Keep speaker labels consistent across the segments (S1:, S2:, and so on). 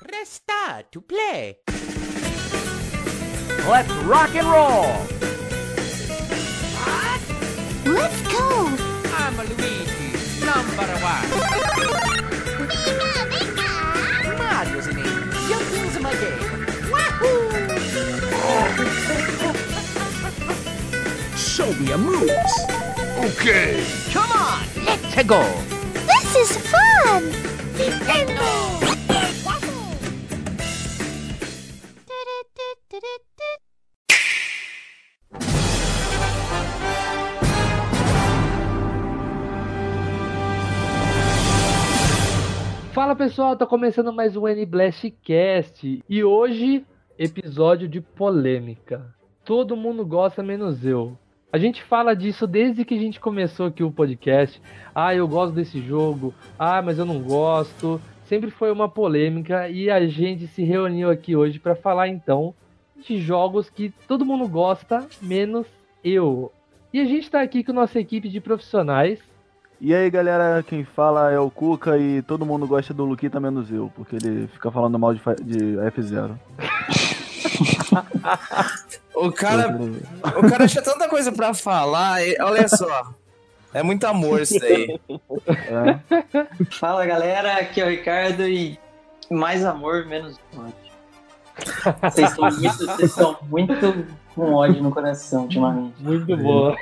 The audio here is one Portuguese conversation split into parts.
S1: Press star to play.
S2: Let's rock and roll!
S3: Let's go!
S1: I'm Luigi, number one. Mario's in it. Jumping's my game.
S2: Show me your moves! Okay! Come on, let's go!
S3: This is fun!
S4: Fala pessoal, tá começando mais um N-Blast Cast e hoje episódio de polêmica. Todo mundo gosta menos eu. A gente fala disso desde que a gente começou aqui o podcast. Ah, eu gosto desse jogo. Ah, mas eu não gosto. Sempre foi uma polêmica e a gente se reuniu aqui hoje para falar então de jogos que todo mundo gosta menos eu. E a gente tá aqui com nossa equipe de profissionais
S5: E aí galera, quem fala é o Cuca e todo mundo gosta do Luquita menos eu, porque ele fica falando mal de, de F0.
S6: O cara, o cara tinha tanta coisa pra falar, e- olha só. É muito amor isso daí.
S5: É.
S7: Fala galera, aqui é o Ricardo e mais amor, menos ódio. Vocês estão muito, vocês estão muito com ódio no coração ultimamente.
S4: muito boa.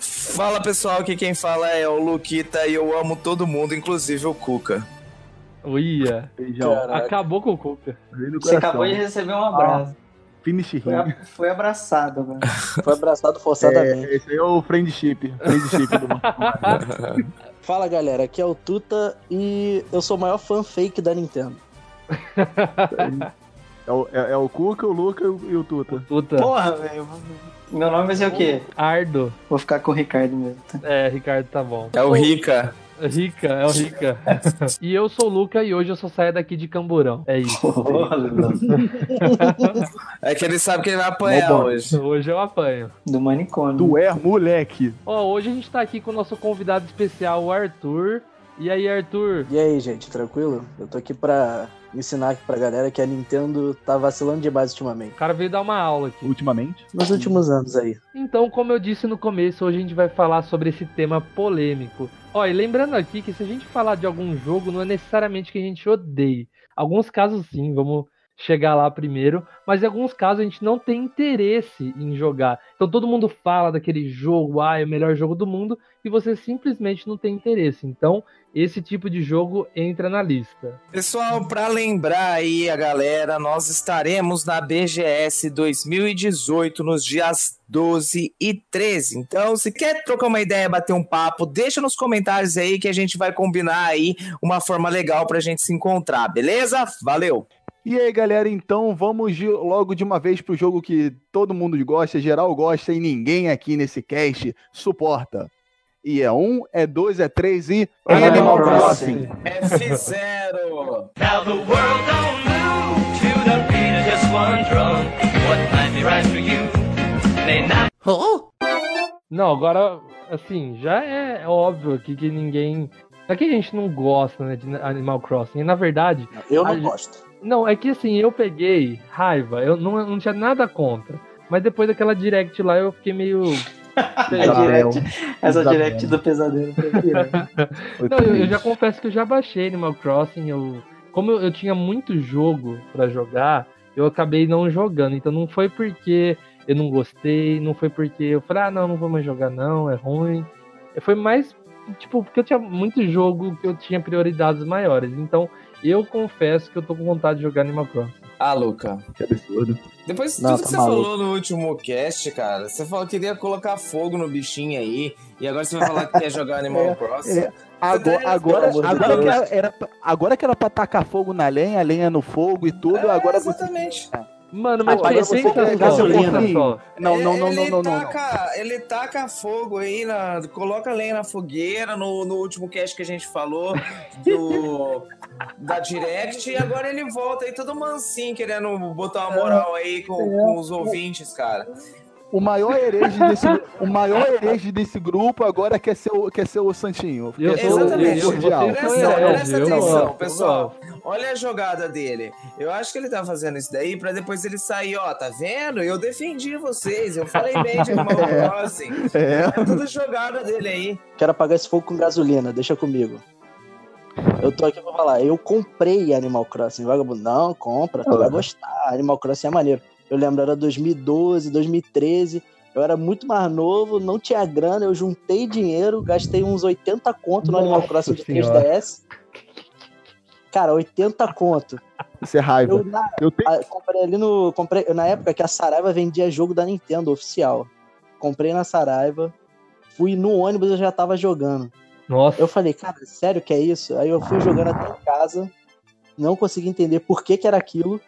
S6: Fala pessoal, aqui quem fala é o Luquita e eu amo todo mundo, inclusive o Cuca.
S4: Uia,
S5: Beijão.
S4: acabou com o Cuca.
S7: Você acabou de receber um abraço.
S5: Finish
S7: Foi,
S5: him.
S7: a- foi abraçado, velho.
S8: Foi abraçado forçadamente.
S5: É, esse aí é o friendship. Friendship do
S8: Fala galera, aqui é o Tuta e eu sou o maior fã fake da Nintendo.
S5: é, o, é, é o Cuca, o Luca e o, e o Tuta.
S7: Porra, velho. Meu nome vai ser o quê?
S4: Ardo.
S7: Vou ficar com o Ricardo mesmo.
S4: É, Ricardo, tá bom.
S6: É o Rica.
S4: Rica, é o Rica. e eu sou o Luca e hoje eu só saio daqui de Camburão. É isso.
S7: Porra.
S6: É que ele sabe que ele vai apanhar
S5: Bom,
S6: hoje.
S4: Hoje eu apanho.
S7: Do manicômio.
S5: Tu é moleque.
S4: Ó, hoje a gente tá aqui com o nosso convidado especial, o Arthur. E aí, Arthur?
S8: E aí, gente, tranquilo? Eu tô aqui pra ensinar aqui pra galera que a Nintendo tá vacilando demais ultimamente.
S4: O cara veio dar uma aula aqui.
S5: Ultimamente.
S8: Nos últimos anos aí.
S4: Então, como eu disse no começo, hoje a gente vai falar sobre esse tema polêmico. Ó, e lembrando aqui que se a gente falar de algum jogo, não é necessariamente que a gente odeie. Alguns casos sim, vamos chegar lá primeiro, mas em alguns casos a gente não tem interesse em jogar. Então todo mundo fala daquele jogo, ah, é o melhor jogo do mundo, e você simplesmente não tem interesse. Então, esse tipo de jogo entra na lista.
S6: Pessoal, pra lembrar aí a galera, nós estaremos na BGS 2018 nos dias 12 e 13. Então, se quer trocar uma ideia, bater um papo, deixa nos comentários aí que a gente vai combinar aí uma forma legal pra gente se encontrar, beleza? Valeu!
S5: E aí, galera, então vamos de- logo de uma vez pro jogo que todo mundo gosta, geral gosta e ninguém aqui nesse cast suporta. E é um, é dois, é três e.
S7: Animal
S5: Crossing.
S6: F0!
S9: Now the world don't move to the beat of just one drum. What might be right for you may not.
S1: Oh?
S4: Não, agora, assim, já é óbvio aqui que ninguém. Não é que a gente não gosta né, de Animal Crossing. Na verdade,
S8: Eu não
S4: A
S8: gosto.
S4: Não, é que assim, eu peguei raiva, eu não, não tinha nada contra. Mas depois daquela direct lá, eu fiquei meio.
S7: direct, essa direct do pesadelo. foi pior.
S4: Não, eu, eu já confesso que eu já baixei Animal Crossing. Eu, como eu, eu tinha muito jogo pra jogar, eu acabei não jogando. Então não foi porque eu não gostei, não foi porque eu falei, ah, não, não vou mais jogar, não, é ruim. Foi mais, tipo, porque eu tinha muito jogo que eu tinha prioridades maiores. Então eu confesso que eu tô com vontade de jogar Animal Crossing.
S6: Ah, Luca.
S5: Que absurdo.
S6: Depois de tudo
S8: tá
S6: que você
S8: maluco.
S6: falou no último cast, cara, você falou que queria colocar fogo no bichinho aí, e agora você vai falar que quer jogar Animal Crossing.
S5: é. Agora, agora,
S8: de
S5: agora,
S8: Deus.
S5: que era, era pra- agora que era pra tacar fogo na lenha, a lenha no fogo e tudo,
S6: É,
S5: agora você.
S4: Mano, mas
S8: Agora
S4: pensa,
S8: você
S4: pensa
S8: quer gasolina.
S5: Não, não, não, não,
S6: ele
S5: não, não. não.
S6: Taca, Ele taca fogo aí, na, coloca lenha na fogueira no, no último cast que a gente falou do, da Direct, e agora ele volta aí todo mansinho, querendo botar uma moral aí com, com os ouvintes, cara.
S5: O maior herege desse, o maior herege desse grupo agora quer ser o, quer ser o Santinho.
S4: Eu
S5: Quer
S4: sou-
S5: o-
S6: Exatamente.
S5: o cordial.
S4: Vocês são
S6: Presta, presta
S4: eu
S6: atenção, pessoal.
S4: eu
S6: Olha a jogada dele. Eu acho que ele tá fazendo isso daí pra depois ele sair, ó, tá vendo? Eu defendi vocês, eu falei bem de Animal Crossing.
S5: É.
S6: É tudo jogada dele aí.
S8: Quero apagar esse fogo com gasolina, deixa comigo. Eu tô aqui pra falar, eu comprei Animal Crossing, vagabundo. Não, compra, tu vai gostar. Animal Crossing é maneiro. Eu lembro, era 2012, 2013. Eu era muito mais novo, não tinha grana, eu juntei dinheiro, gastei uns 80 conto no Animal Crossing de
S4: Senhora.
S8: 3DS. Cara, 80 conto.
S5: Isso é raiva.
S8: Eu, na,
S5: Eu tenho.
S8: ah, comprei ali no. Comprei, na época que a Saraiva vendia jogo da Nintendo oficial. Comprei na Saraiva. Fui no ônibus, eu já tava jogando.
S4: Nossa,
S8: Eu falei, cara, sério que é isso? Aí eu fui jogando até em casa. Não consegui entender por que, que era aquilo.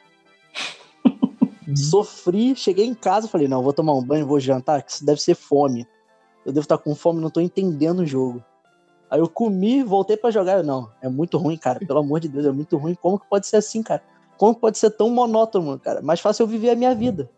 S8: Sofri, cheguei em casa, falei, não, vou tomar um banho, vou jantar, que isso deve ser fome. Eu devo estar com fome, não tô entendendo o jogo. Aí eu comi, voltei pra jogar. Eu, não, é muito ruim, cara. Pelo amor de Deus, é muito ruim. Como que pode ser assim, cara? Como que pode ser tão monótono, cara? Mais fácil eu viver a minha vida.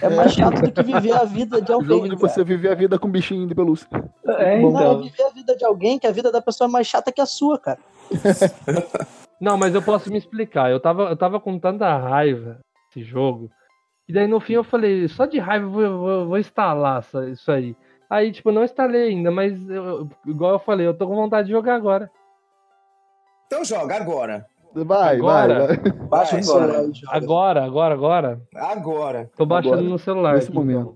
S8: É mais chato do que viver a vida de alguém.
S5: Jogo de
S8: cara.
S5: você viver a vida com bichinho de pelúcia.
S7: É,
S8: Não,
S7: então.
S8: viver a vida de alguém, que a vida da pessoa é mais chata que a sua, cara.
S4: Não, mas eu posso me explicar. Eu tava, eu tava com tanta raiva esse jogo. E daí no fim eu falei, só de raiva eu vou, vou, vou instalar essa- isso aí. Aí, tipo, não instalei ainda, mas eu- igual eu falei, eu tô com vontade de jogar agora.
S6: Então joga agora.
S5: Vai,
S4: Agora?
S5: vai, vai.
S8: Baixa joga.
S4: Agora, agora, agora.
S6: Agora.
S4: Tô baixando
S5: Agora,
S4: no celular.
S5: Nesse
S4: aqui,
S5: momento.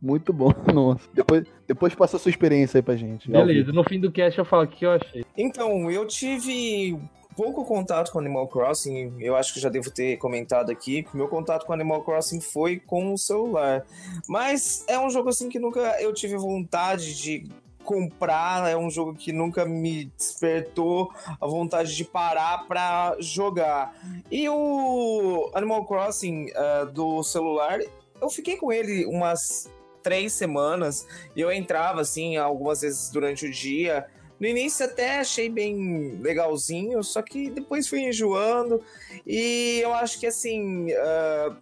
S5: Muito bom, nossa. Depois, depois passa a sua experiência aí pra gente.
S4: Beleza, no fim do cast eu falo o que eu achei.
S6: Então, eu tive pouco contato com Animal Crossing, eu acho que já devo ter comentado aqui, meu contato com Animal Crossing foi com o celular. Mas é um jogo assim que nunca eu tive vontade de comprar, é um jogo que nunca me despertou a vontade de parar pra jogar. E o Animal Crossing ah, do celular, eu fiquei com ele umas três semanas e eu entrava assim algumas vezes durante o dia. No início até achei bem legalzinho, só que depois fui enjoando e eu acho que assim ah,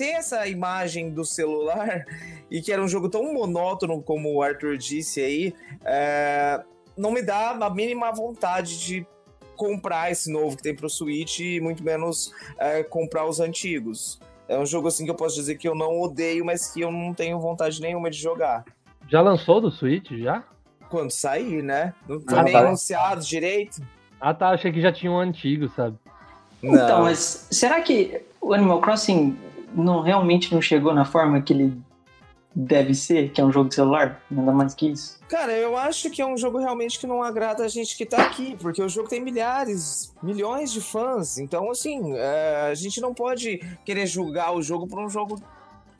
S6: ter essa imagem do celular e que era um jogo tão monótono como o Arthur disse aí, eh, não me dá a mínima vontade de comprar esse novo que tem pro Switch e muito menos eh, comprar os antigos. É um jogo assim que eu posso dizer que eu não odeio, mas que eu não tenho vontade nenhuma de jogar.
S4: Já lançou do Switch, já?
S6: Quando sair, né? Não foi
S4: Ah,
S6: nem
S4: tá.
S6: anunciado direito.
S4: Ah tá, achei que já tinha um antigo, sabe?
S7: Então,
S6: Não.
S7: mas será que o Animal Crossing não realmente não chegou na forma que ele deve ser, que é um jogo de celular? Nada mais que isso.
S6: Cara, eu acho que é um jogo realmente que não agrada a gente que tá aqui, porque o jogo tem milhares, milhões de fãs. Então, assim, é, a gente não pode querer julgar o jogo por um jogo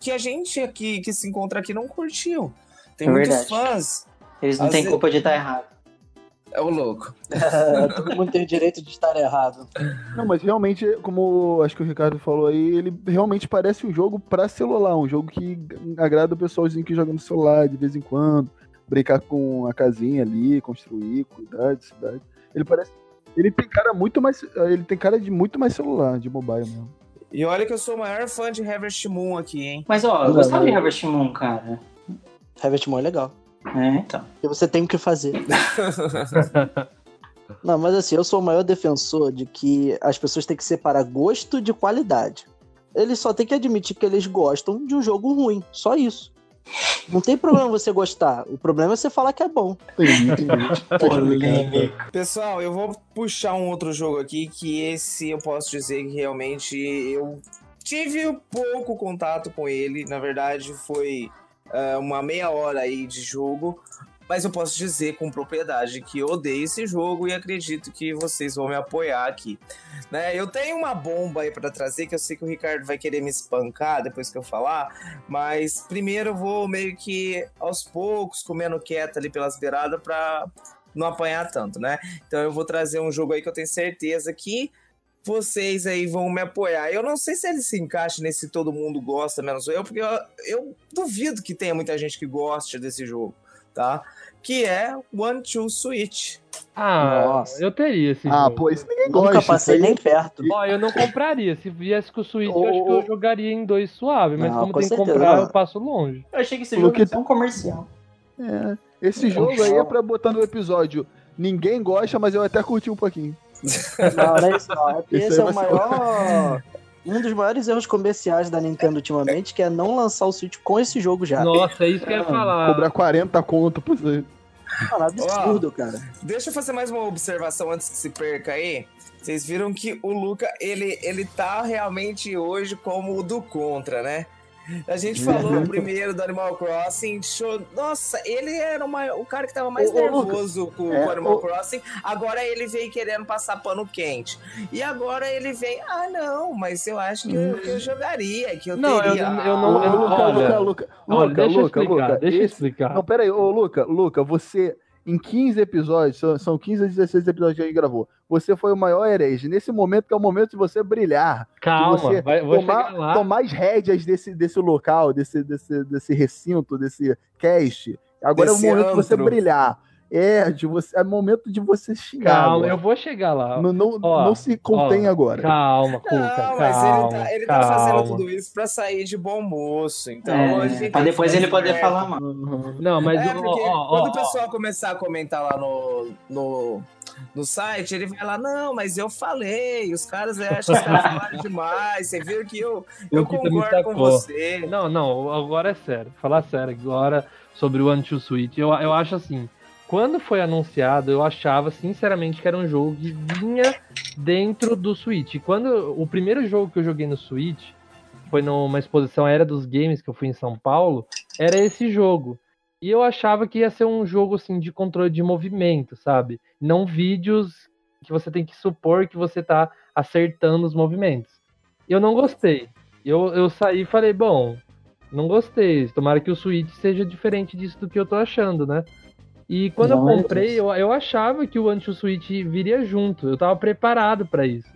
S6: que a gente aqui, que se encontra aqui, não curtiu. Tem
S7: É
S6: muitos
S7: verdade.
S6: fãs.
S7: Eles não
S6: Às
S7: têm culpa de estar errado.
S6: É o louco.
S8: É, todo mundo tem o direito de estar errado.
S5: Não, mas realmente, como acho que o Ricardo falou aí, ele realmente parece um jogo pra celular, um jogo que agrada o pessoalzinho que joga no celular de vez em quando, brincar com a casinha ali, construir, cuidar de cidade. Ele parece. Ele tem cara muito mais. Ele tem cara de muito mais celular, de mobile mesmo.
S6: E olha que eu sou o maior fã de Harvest Moon aqui, hein?
S7: Mas ó, eu gostava de Harvest Moon, cara.
S8: Harvest Moon é legal.
S7: É, então.
S8: Porque você tem o que fazer. Não, mas assim, eu sou o maior defensor de que as pessoas têm que separar gosto de qualidade. Eles só têm que admitir que eles gostam de um jogo ruim. Só isso. Não tem problema você gostar. O problema é você falar que é bom.
S6: Pessoal, eu vou puxar um outro jogo aqui que esse eu posso dizer que realmente eu tive pouco contato com ele. Na verdade, foi ah, uma meia hora aí de jogo. Mas eu posso dizer com propriedade que odeio esse jogo e acredito que vocês vão me apoiar aqui. Né? Eu tenho uma bomba aí para trazer que eu sei que o Ricardo vai querer me espancar depois que eu falar, mas primeiro eu vou meio que aos poucos comendo quieto ali pelas beiradas para não apanhar tanto, né? Então eu vou trazer um jogo aí que eu tenho certeza que vocês aí vão me apoiar. Eu não sei se ele se encaixa nesse todo mundo gosta, menos eu, porque eu, eu duvido que tenha muita gente que goste desse jogo, tá? Que é One Two Switch.
S4: Ah,
S8: Nossa.
S4: eu teria esse
S5: Ah,
S4: jogo.
S5: pô, isso ninguém gosta.
S8: Nunca passei nem perto.
S4: Ó, eu não compraria. Se viesse com o Switch,
S5: Ô,
S4: eu acho que eu jogaria em dois suave. Mas
S8: Não,
S4: como
S8: com
S4: tem que comprar,
S8: não.
S4: eu passo longe.
S7: Eu achei que esse jogo
S5: que-
S7: ser um comercial.
S5: É, esse jogo aí é pra botar no episódio. Ninguém gosta, mas eu até curti um pouquinho.
S8: Não, não é isso não. É
S5: Esse
S8: é o maior. Um dos maiores erros comerciais da Nintendo ultimamente, que é não lançar o Switch com esse jogo já.
S4: Nossa, é isso que eu ia falar.
S5: Cobrar 40 conto por isso.
S8: Mano, absurdo, cara.
S6: Deixa eu fazer mais uma observação antes que se perca aí. Vocês viram que o Luca, ele, ele tá realmente hoje como o do contra, né? A gente falou primeiro do Animal Crossing, show. Nossa, ele era o, maior- o cara que tava mais
S5: Ô, ô,
S6: nervoso com,
S5: é,
S6: o Animal
S5: ô-
S6: Crossing. Agora ele veio querendo passar pano quente. E agora ele vem, ah, não, mas eu acho que eu, que eu jogaria, que eu
S4: Não, eu,
S6: teria.
S4: eu não. Eu,
S5: Luca,
S4: olha,
S5: Luca, Luca,
S4: olha,
S5: Luca,
S4: deixa eu
S5: Luca,
S4: explicar.
S5: Luca,
S4: deixa eu
S5: esse-
S4: explicar.
S5: Não, pera aí, ô Luca, Luca, você, em 15 episódios, são, são 15 a 16 episódios que a gente gravou, você foi o maior herege. Nesse momento que é o momento de você brilhar, de
S4: Calma,
S5: você
S4: vai, vou
S5: tomar,
S4: chegar lá.
S5: tomar as rédeas desse, desse local, desse, desse, desse recinto, desse cast. Agora
S6: Desse
S5: é o momento de você
S6: antro.
S5: brilhar. É, de você, é momento de você xingar.
S4: Calma,
S5: agora.
S4: eu vou chegar lá.
S5: Não, não,
S4: Ó,
S5: não se contém
S4: ó,
S5: agora.
S4: Calma, Cuca,
S6: Não,
S4: calma.
S6: mas ele tá, ele tá fazendo
S4: calma.
S6: tudo isso pra sair de bom moço. Então,
S7: É, pra
S6: que
S7: depois ele poder falar mal.
S4: Não, mas
S6: é,
S4: ó, ó,
S6: quando
S4: ó,
S6: o pessoal começar a comentar lá no, no, no site, ele vai lá, não, mas eu falei, os caras acham que os caras falaram demais, você viu que eu, eu
S4: me
S6: concordo com você.
S4: Não, não, agora é sério. Falar sério agora sobre o One to Switch. Eu, eu acho assim, quando foi anunciado, eu achava sinceramente que era um jogo que vinha dentro do Switch. E quando o primeiro jogo que eu joguei no Switch foi numa exposição Era dos Games que eu fui em São Paulo, era esse jogo. E eu achava que ia ser um jogo assim de controle de movimento, sabe? Não vídeos que você tem que supor que você tá acertando os movimentos. Eu não gostei. Eu, eu saí e falei, bom, não gostei. Tomara que o Switch seja diferente disso do que eu tô achando, né? E quando
S7: Não
S4: eu comprei, eu, eu achava que o Anti-Switch viria junto. Eu tava preparado pra isso.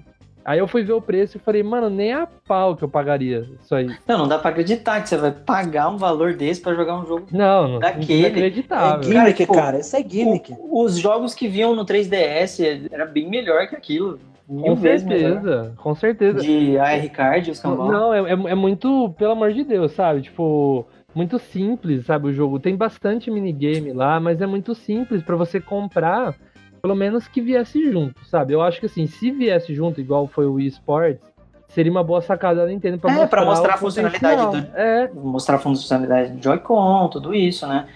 S4: Aí eu fui ver o preço e falei, mano, nem a pau que eu pagaria isso aí.
S7: Não, não dá pra acreditar que você vai pagar um valor desse pra jogar um jogo.
S4: Não, não,
S7: Daquele.
S4: inacreditável.
S8: É gimmick,
S7: Cara,
S8: cara, Isso é gimmick.
S7: O- Os jogos que vinham no 3DS era bem melhor que aquilo. Mil
S4: Com
S7: vezes melhor.
S4: certeza, com certeza.
S7: De AR Card, os cambal.
S4: Não, é, é, é muito, pelo amor de Deus, sabe? Tipo, muito simples, sabe? O jogo tem bastante minigame lá, mas é muito simples pra você comprar, pelo menos que viesse junto, sabe? Eu acho que assim, se viesse junto, igual foi o Wii Sports, seria uma boa sacada da Nintendo pra
S7: É,
S4: mostrar,
S7: pra mostrar a funcionalidade
S4: potencial. É,
S7: Mostrar a funcionalidade de Joy-Con, tudo isso, né?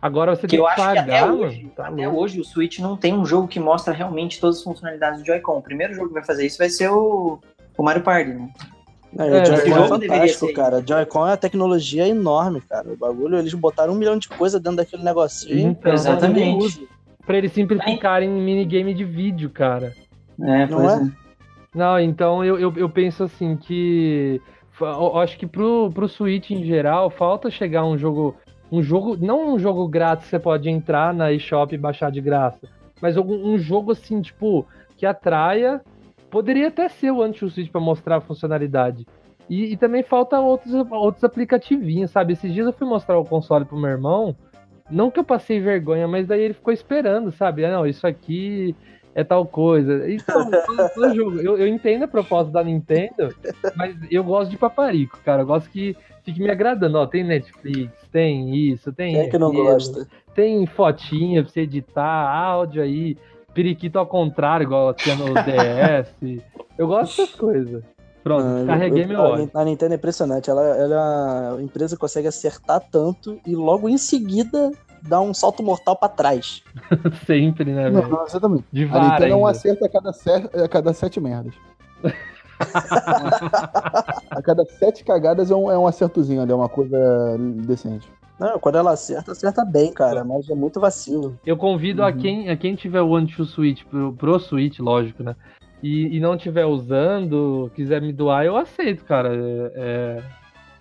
S4: agora você
S7: Que
S4: tem
S7: eu
S4: que
S7: acho que até
S4: pagar,
S7: hoje.
S4: Tá
S7: até hoje o Switch não tem um jogo que mostra realmente todas as funcionalidades do Joy-Con. O primeiro jogo que vai fazer isso vai ser o, o Mario Party, né?
S8: É,
S4: É,
S8: o Joy-Con é fantástico, cara. Joy-Con é uma tecnologia enorme, cara. O bagulho, eles botaram um milhão de coisa dentro daquele negocinho.
S4: Então,
S7: Exatamente.
S4: Pra eles simplificarem minigame de vídeo, cara.
S7: É,
S8: Não
S7: pois
S8: é?
S7: é.
S4: Não, então eu, eu, eu penso assim que. Eu acho que pro, pro Switch em geral, falta chegar um jogo. Um jogo. Não um jogo grátis que você pode entrar na eShop e baixar de graça. Mas um, um jogo assim, tipo, que atraia. Poderia até ser o anti-Switch pra mostrar a funcionalidade. E, e também falta outros, outros aplicativinhos, sabe? Esses dias eu fui mostrar o console pro meu irmão. Não que eu passei vergonha, mas daí ele ficou esperando, sabe? Ah, não, isso aqui é tal coisa. Então, todo- jogo. Eu, eu entendo a proposta da Nintendo, mas eu gosto de paparico, cara. Eu gosto que fique me agradando. Ó, tem Netflix, tem isso, tem.
S8: Quem é que não gosta?
S4: Tem fotinha pra você editar, áudio aí, periquito ao contrário, igual tinha no DS. Eu gosto dessas coisas. Pronto,
S8: Ah,
S4: carreguei
S8: eu-
S4: meu ódio.
S8: A Nintendo é impressionante. Ela, ela, a empresa consegue acertar tanto e logo em seguida dá um salto mortal pra trás.
S4: Sempre, né,
S5: Não,
S4: velho?
S5: não, exatamente.
S4: De
S5: A Nintendo é um
S4: ainda.
S5: acerto a cada, a cada sete merdas. a cada sete cagadas é um, é um acertozinho ali, é uma coisa decente.
S8: Não, quando ela acerta, acerta bem, cara. Mas é muito vacilo.
S4: Eu convido a, quem, a quem tiver o One to Switch pro, pro Switch, lógico, né? E, e não tiver usando, quiser me doar, eu aceito, cara. É, é-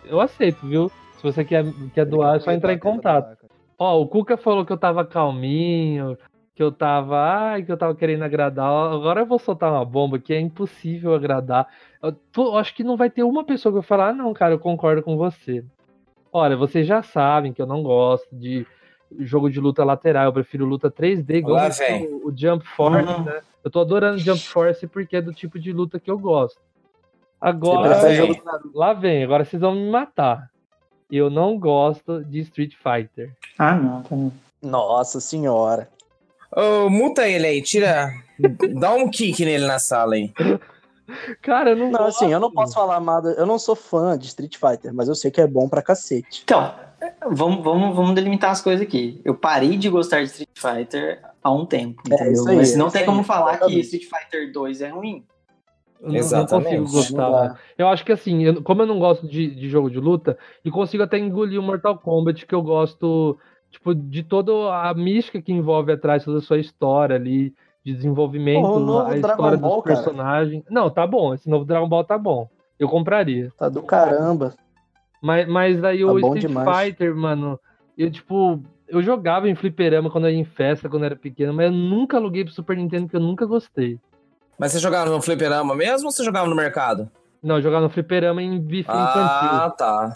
S4: eu aceito, viu? Se você quer, quer doar, é só entrar em contato. Ó, o Cuca falou que eu tava calminho, que eu tava. Ai, que eu tava querendo agradar. Agora eu vou soltar uma bomba que é impossível agradar. Eu tô- eu acho que não vai ter uma pessoa que vai falar, ah, não, cara, eu concordo com você. Olha, vocês já sabem que eu não gosto de, jogo de luta lateral, eu prefiro luta 3D, igual
S6: Lá
S4: o- o, Jump Force,
S7: Uhum.
S4: né? Eu tô adorando Jump Force porque é do tipo de luta que eu gosto. Agora,
S6: vem.
S4: lá vem, agora vocês vão me matar. Eu não gosto de Street Fighter.
S7: Ah, não, tá.
S8: Nossa senhora.
S6: Ô, multa ele aí, tira. Dá um kick nele na sala aí.
S4: Cara, eu não,
S8: Não,
S4: gosto.
S8: assim, eu não posso falar nada. Eu não sou fã de Street Fighter, mas eu sei que é bom pra cacete.
S7: Então, vamos, vamos, vamos delimitar as coisas aqui. Eu parei de gostar de Street Fighter há um tempo,
S8: É,
S7: entendeu?
S8: isso aí,
S7: Mas não
S8: isso
S7: tem
S8: aí,
S7: como falar que
S8: exatamente.
S7: Street Fighter 2 é ruim.
S4: Eu não- não
S6: Exatamente.
S4: consigo gostar.
S8: Não?
S4: Eu acho que assim, eu- como eu não gosto de, de jogo de luta, e consigo até engolir o Mortal Kombat, que eu gosto, tipo, de toda a mística que envolve atrás, toda a sua história ali, de desenvolvimento,
S8: Porra, o novo
S4: a história
S8: Ball,
S4: dos
S8: cara.
S4: personagens. Não, tá bom, esse novo Dragon Ball tá bom. Eu compraria.
S8: Tá do caramba.
S4: Mas, mas aí
S8: Tá
S4: o Street
S8: demais.
S4: Fighter, mano, eu tipo, eu jogava em fliperama quando eu ia em festa, quando eu era pequeno, mas eu nunca aluguei pro Super Nintendo porque eu nunca gostei.
S6: Mas você jogava no fliperama mesmo ou você jogava no mercado?
S4: Não, eu jogava no fliperama em bife infantil.
S6: Ah, tá.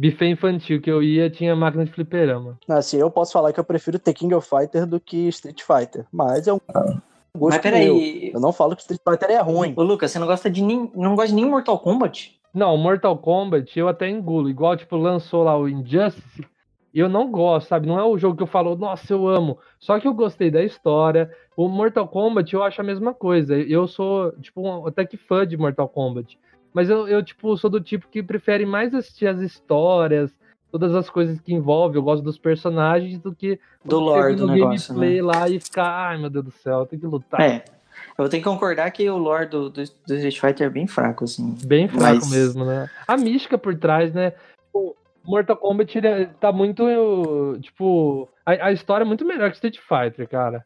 S4: Buffet infantil que eu ia tinha máquina de fliperama.
S8: Assim, eu posso falar que eu prefiro The King of Fighter do que Street Fighter. Mas é um gosto
S7: Mas
S8: meu.
S7: peraí,
S8: Eu não falo que Street Fighter é ruim.
S7: ô Lucas, você não gosta de nem, não gosta de nem Mortal Kombat?
S4: Não, Mortal Kombat eu até engulo. Igual, tipo, lançou lá o Injustice. Eu não gosto, sabe? Não é o jogo que eu falo, nossa, eu amo. Só que eu gostei da história. O Mortal Kombat eu acho a mesma coisa. Eu sou, tipo, um, até que fã de Mortal Kombat. Mas eu, eu, tipo, sou do tipo que prefere mais assistir as histórias, todas as coisas que envolvem. Eu gosto dos personagens do que
S7: Do lore do negócio, né?
S4: gameplay lá e ficar, ai meu Deus do céu, tem que lutar.
S7: É. Eu tenho que concordar que o lore do, do, do Street Fighter é bem fraco, assim.
S4: Bem fraco
S7: Mas-
S4: mesmo, né? A mística por trás, né? O Mortal Kombat ele é- tá muito. Tipo. A, a história é muito melhor que Street Fighter, cara.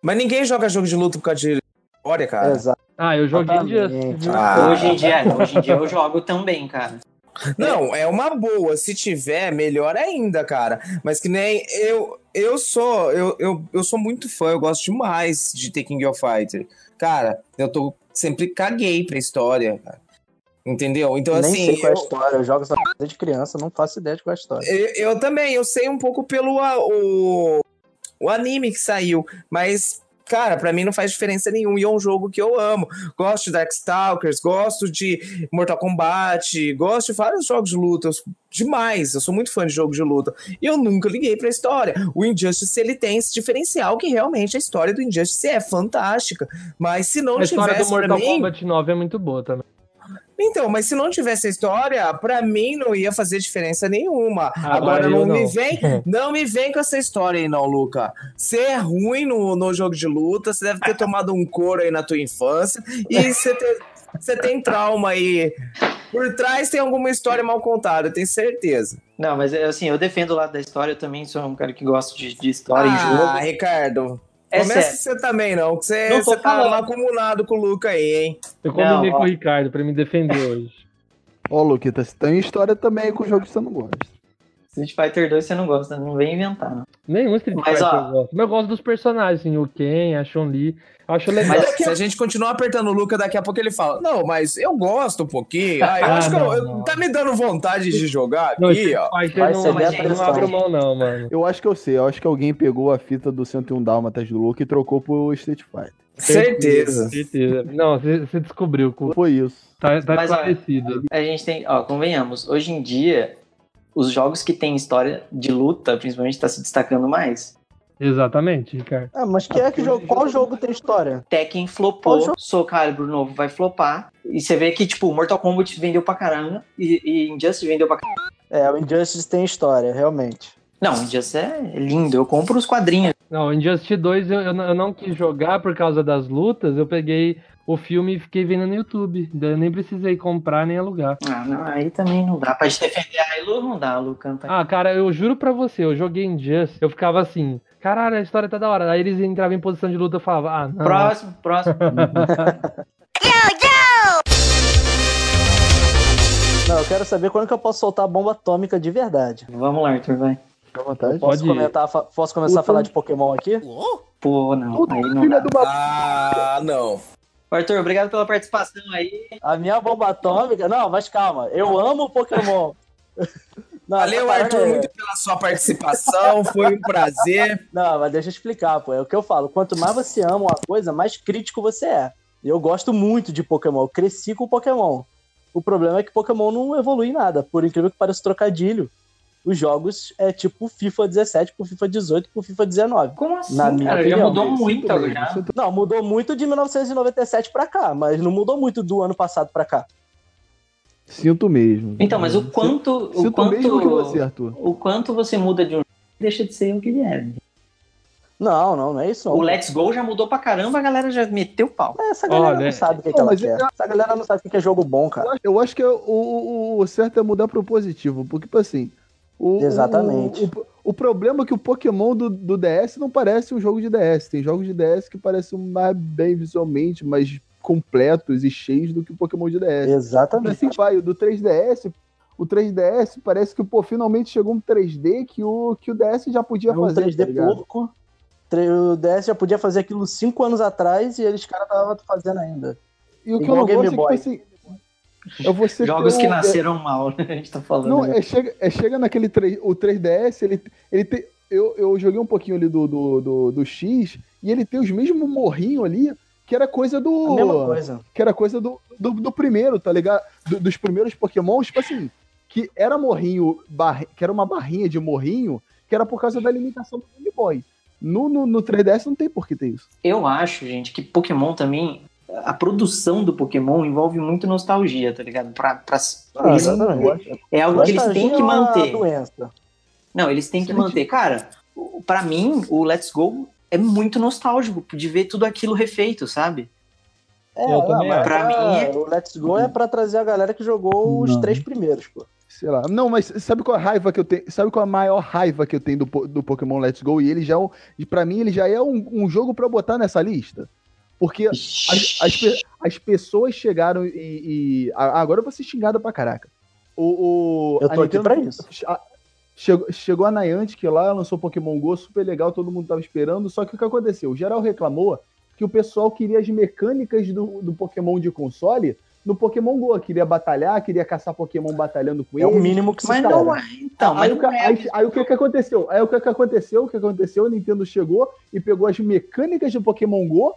S6: Mas ninguém joga jogo de luta por causa de história, cara.
S8: Exato.
S4: Ah, eu joguei viu?
S6: Ah.
S7: Hoje em dia, hoje em dia eu jogo também, cara.
S6: Não, é uma boa. Se tiver, melhor ainda, cara. Mas que nem eu, eu sou, eu, eu, eu sou muito fã, eu gosto demais de The King of Fighter. Cara, eu tô sempre caguei pra história, cara. Entendeu? Então,
S8: Nem
S6: assim,
S8: sei qual é a história. Eu jogo essa coisa desde criança, não faço ideia de qual é a história.
S6: eu, eu também, eu sei um pouco pelo a- o, o anime que saiu, mas. Cara, pra mim não faz diferença nenhuma e é um jogo que eu amo. Gosto de Darkstalkers, gosto de Mortal Kombat, gosto de vários jogos de luta. eu- Demais, eu sou muito fã de jogo de luta. E eu nunca liguei pra história. O Injustice, ele tem esse diferencial que realmente a história do Injustice é fantástica. Mas se não
S4: A história do
S6: tivesse pra
S4: Mortal
S6: mim...
S4: Kombat 9 é muito boa também.
S6: Então, mas se não tivesse a história, pra mim não ia fazer diferença nenhuma.
S4: Agora
S6: Agora,
S4: eu
S6: não,
S4: não.
S6: me vem, não me vem com essa história aí não, Luca. Você é ruim no, no jogo de luta, você deve ter tomado um couro aí na tua infância e você você tem trauma aí. Por trás tem alguma história mal contada, eu tenho certeza.
S7: Não, mas assim, eu defendo o lado da história, eu também sou um cara que gosta de, de história em
S6: ah,
S7: jogo.
S6: Ricardo.
S7: É
S6: começa você também não, você,
S7: Não
S6: você tá
S7: falando.
S6: acumulado com o Luca aí, hein?
S4: Eu combinei
S7: Não,
S4: com o Ricardo pra me defender hoje.
S5: Ó, Luquita, você tem história também com jogos que você não gosta.
S7: Street Fighter 2 você não gosta, não vem inventar. Não.
S4: Nenhum Street
S7: Mas,
S4: Fighter
S7: ó.
S4: eu gosto. Mas eu gosto dos personagens, assim, o Ken, a Chun-Li. Acho legal.
S6: Mas se a gente continuar apertando o Luca, daqui a pouco ele fala: Não, mas eu gosto um pouquinho. Ah, eu
S4: Ah,
S6: acho que eu-
S4: não,
S6: eu-
S4: não.
S6: tá me dando vontade de jogar
S4: Não,
S6: aqui,
S4: Street
S6: ó.
S4: Fighter
S8: Vai
S4: não, eu não
S7: pressão.
S4: abro mão, não, mano.
S5: Eu acho que eu sei, eu acho que alguém pegou a fita do 101 Dálmatas do Luke e trocou pro Street Fighter.
S6: Certeza.
S4: Certeza. Não, você descobriu.
S5: Foi isso.
S4: Tá, tá
S7: Mas, ó,
S4: esclarecido.
S7: A gente tem, ó, convenhamos, hoje em dia, os jogos que têm história de luta, principalmente, tá se destacando mais.
S4: Exatamente, Ricardo.
S8: Ah, mas que é que jogo, qual jogo tem história?
S7: Tekken flopou? Soul Calibur novo vai flopar, e você vê que, tipo, Mortal Kombat vendeu pra caramba, e, e Injustice vendeu pra caramba.
S8: É, o Injustice tem história, realmente.
S7: Não, Injustice é lindo, eu compro os quadrinhos.
S4: Não, Injustice 2 eu, eu, não- eu não quis jogar por causa das lutas. Eu peguei o filme e fiquei vendo no YouTube. Eu nem precisei comprar nem alugar.
S7: Ah, não, aí também não dá. Pra te defender a Halo, não dá, Lucan. Tá...
S4: Ah, cara, eu juro pra você, eu joguei Injustice, eu ficava assim, caralho, a história tá da hora. Aí eles entravam em posição de luta e eu falava, ah, não.
S7: Próximo, próximo.
S8: Não, eu quero saber quando que eu posso soltar a bomba atômica de verdade.
S7: Vamos lá, Arthur, vai.
S5: Fica à vontade.
S4: Pode
S8: Posso, comentar, posso começar a falar de Pokémon aqui?
S7: Pô, não, aí não dá.
S6: Ah, não.
S7: Arthur, obrigado pela participação aí.
S8: A minha bomba atômica. Não, mas calma. Eu amo Pokémon. Não,
S6: Valeu, Arthur,
S8: é-
S6: muito pela sua participação. Foi um prazer.
S8: Não, mas deixa eu explicar, pô. É o que eu falo. Quanto mais você ama uma coisa, mais crítico você é. E eu gosto muito de Pokémon. Eu cresci com Pokémon. O problema é que Pokémon não evolui em nada. Por incrível que pareça trocadilho, os jogos é tipo FIFA 17 pro FIFA 18 pro FIFA 19.
S7: Como assim,
S8: Na minha
S7: cara? Já
S8: opinião,
S7: mudou
S5: Sinto
S7: muito já.
S5: sinto-
S8: Não, mudou muito de 1997 pra cá, mas não mudou muito do ano passado pra cá.
S5: Sinto mesmo.
S7: Então, mas o quanto. O
S5: Sinto
S7: quanto,
S5: mesmo que você, Arthur.
S7: o quanto você muda de um jogo deixa de ser o que ele é.
S8: Não, não, não é isso. Não.
S7: O Let's Go já mudou pra caramba, a galera já meteu pau.
S8: Essa galera
S4: Olha,
S8: não sabe o que, que
S5: Não,
S8: ela
S5: mas
S8: quer.
S5: eu-
S8: Essa galera não sabe o que é jogo bom, cara.
S5: Eu acho- Eu acho que o, o, o certo é mudar pro positivo, porque, tipo assim. O,
S8: Exatamente.
S5: O, o, o problema é que o Pokémon do, do DS não parece um jogo de DS. Tem jogos de DS que parecem mais bem visualmente, mais completos e cheios do que o Pokémon de DS.
S8: Exatamente.
S5: Assim vai, o do 3DS, o 3DS parece que, pô, finalmente chegou um 3D que o, que o DS já podia
S8: É um
S5: fazer.
S8: 3D
S5: tá.
S8: Tre- O DS já podia fazer aquilo 5 anos atrás e eles caras estavam fazendo ainda.
S5: E o que
S8: Igual
S5: eu não gosto é que, tipo assim.
S7: Jogos que
S5: um-
S7: nasceram mal, né? A gente tá falando.
S5: Não,
S7: né?
S5: é chega, é chega naquele 3, o 3DS, ele, ele tem. Eu, eu joguei um pouquinho ali do, do, do, do X e ele tem os mesmos morrinhos ali, que era coisa do.
S8: A mesma coisa.
S5: Que era coisa do, do, do primeiro, tá ligado? Do- dos primeiros Pokémon, tipo assim, que era morrinho, barri- que era uma barrinha de morrinho, que era por causa da limitação do Game Boy. No, no, no 3DS não tem por que ter isso.
S7: Eu acho, gente, que Pokémon também. A produção do Pokémon envolve muito nostalgia, tá ligado? Pra, pra,
S8: Ah,
S7: eles- é algo que eles têm que
S8: é uma
S7: manter.
S8: doença.
S7: Não, eles têm que
S5: Sim.
S7: manter. Cara, pra mim, o Let's Go é muito nostálgico de ver tudo aquilo refeito, sabe?
S8: É,
S4: Eu
S8: não,
S4: também.
S7: Pra
S8: pra-
S7: mim é-
S8: o Let's Go é pra trazer a galera que jogou os
S5: Não.
S8: três primeiros, pô.
S5: Sei lá. Não, mas sabe qual a raiva que eu tenho? Sabe qual a maior raiva que eu tenho do, do Pokémon Let's Go? E ele já é um, e para mim ele já é um, um jogo pra botar nessa lista. Porque as, as, as pessoas chegaram e, e- a- agora eu vou ser xingada pra caraca. O, o-
S8: Eu tô aqui
S5: Nintendo-
S8: pra isso.
S5: a- Chegou, chegou a Niantic lá, lançou Pokémon Go, super legal, todo mundo tava esperando. Só que o que aconteceu? O geral reclamou que o pessoal queria as mecânicas do, do Pokémon de console no Pokémon Go. Queria batalhar, queria caçar Pokémon batalhando com
S8: É
S5: ele.
S8: o mínimo que se
S7: Mas
S8: espera.
S7: não é. Então, mas
S5: aí,
S7: não
S5: o que,
S7: é.
S5: aí- aí o que que aconteceu? Aí o que que aconteceu? O que aconteceu? A Nintendo chegou e pegou as mecânicas do Pokémon Go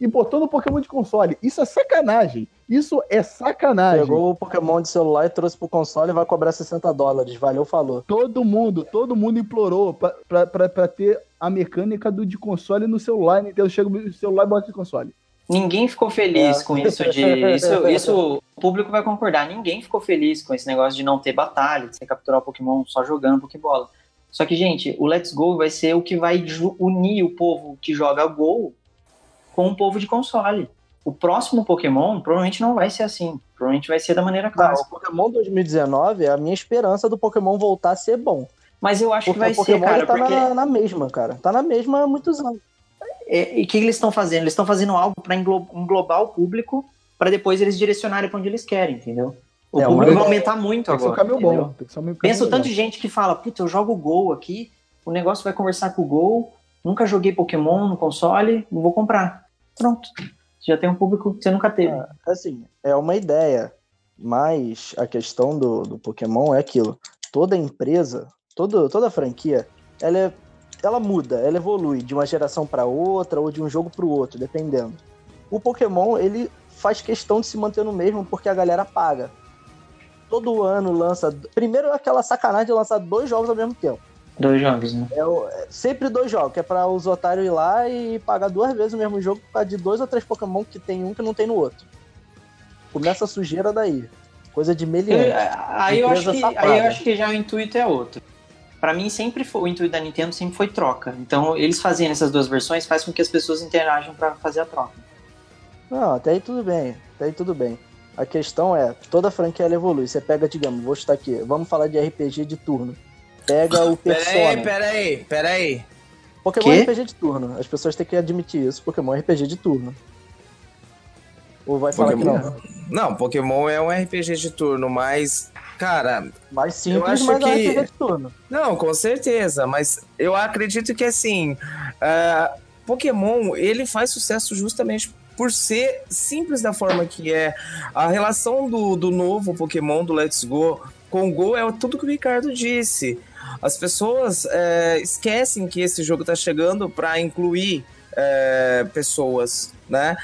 S5: e botou no Pokémon de console. Isso é sacanagem. Isso é sacanagem.
S8: Pegou o Pokémon de celular e trouxe pro console e vai cobrar 60 dólares. Valeu, falou.
S5: Todo mundo, todo mundo implorou pra, pra, pra, pra ter a mecânica do de console no celular. Nintendo chega no celular e bota de console.
S7: Ninguém ficou feliz
S8: É.
S7: com isso de. Isso, isso o público vai concordar. Ninguém ficou feliz com esse negócio de não ter batalha, de você capturar o Pokémon só jogando Pokébola. Só que, gente, o Let's Go vai ser o que vai unir o povo que joga Go com o povo de console. O próximo Pokémon provavelmente não vai ser assim. Provavelmente vai ser da maneira
S8: Não,
S7: clássica.
S8: o Pokémon 2019 é a minha esperança do Pokémon voltar a ser bom.
S7: Mas eu acho
S8: Porque
S7: que vai
S8: o Pokémon
S7: ser, cara,
S8: tá
S7: porque.
S8: na, na mesma, cara. Tá na mesma há muitos anos.
S7: É, e o que eles estão fazendo? Eles estão fazendo algo para englobar o público para depois eles direcionarem para onde eles querem, entendeu? O
S8: É,
S7: público vai aumentar muito
S5: Tem que ser um
S7: agora.
S5: caminho bom. Tem que ser um caminho
S7: Pensa o tanto de gente que fala, puta, eu jogo Gol aqui, o negócio vai conversar com o Gol, nunca joguei Pokémon no console, não vou comprar. Pronto. Já tem um público que você nunca teve.
S8: Assim, é uma ideia. Mas a questão do, do Pokémon é aquilo. Toda empresa, todo, toda franquia, ela, é, ela muda, ela evolui de uma geração para outra ou de um jogo para o outro, dependendo. O Pokémon, ele faz questão de se manter no mesmo porque a galera paga. Todo ano lança. Primeiro, aquela sacanagem de lançar dois jogos ao mesmo tempo.
S7: Dois jogos, né?
S8: É, o- é sempre dois jogos, que é para os otários ir lá e pagar duas vezes o mesmo jogo por causa de dois ou três Pokémon que tem um que não tem no outro. Começa a sujeira daí. Coisa de
S7: Eu-
S8: meliante.
S7: aí, eu acho que, aí eu acho que já o intuito é outro. Pra mim, sempre foi, o intuito da Nintendo sempre foi troca. Então, eles fazendo essas duas versões faz com que as pessoas interajam pra fazer a troca.
S8: Não, até aí tudo bem. Até aí tudo bem. A questão é, toda franquia ela evolui. Você pega, digamos, vou chutar aqui, vamos falar de RPG de turno. Pega o
S6: Peraí,
S8: Persona.
S6: peraí, peraí.
S8: Pokémon
S7: Quê?
S8: é RPG de turno. As pessoas têm que admitir isso. Pokémon é RPG de turno. Ou vai falar
S6: Pokémon.
S8: que não.
S6: Não, Pokémon é um RPG de turno, mas, cara,
S8: Mais simples,
S6: acho
S8: mas é um
S6: que-
S8: RPG de turno.
S6: Não, com certeza, mas eu acredito que assim, ah, Pokémon ele faz sucesso justamente por ser simples da forma que é. A relação do, do novo Pokémon do Let's Go com o Go é tudo que o Ricardo disse. As pessoas é, esquecem que esse jogo tá chegando para incluir é, pessoas, né?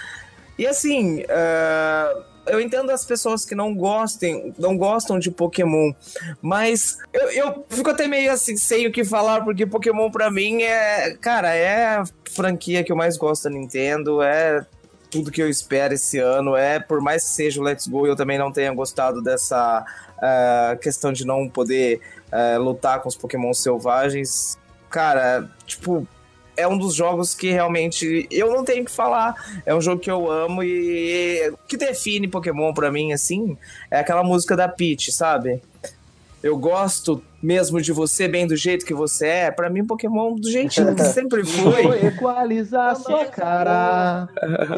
S6: E assim, é, eu entendo as pessoas que não gostem, não gostam de Pokémon, mas eu, eu fico até meio assim, sem o que falar, porque Pokémon pra mim é, cara, é a franquia que eu mais gosto da Nintendo, é tudo que eu espero esse ano, é, por mais que seja o Let's Go, eu também não tenha gostado dessa uh, questão de não poder uh, lutar com os Pokémon selvagens. Cara, tipo, é um dos jogos que realmente eu não tenho que falar. É um jogo que eu amo e o que define Pokémon pra mim, assim, é aquela música da Peach, sabe? Eu gosto mesmo de você bem do jeito que você é. Pra mim, Pokémon do jeitinho que sempre foi.
S5: equalizar a sua cara.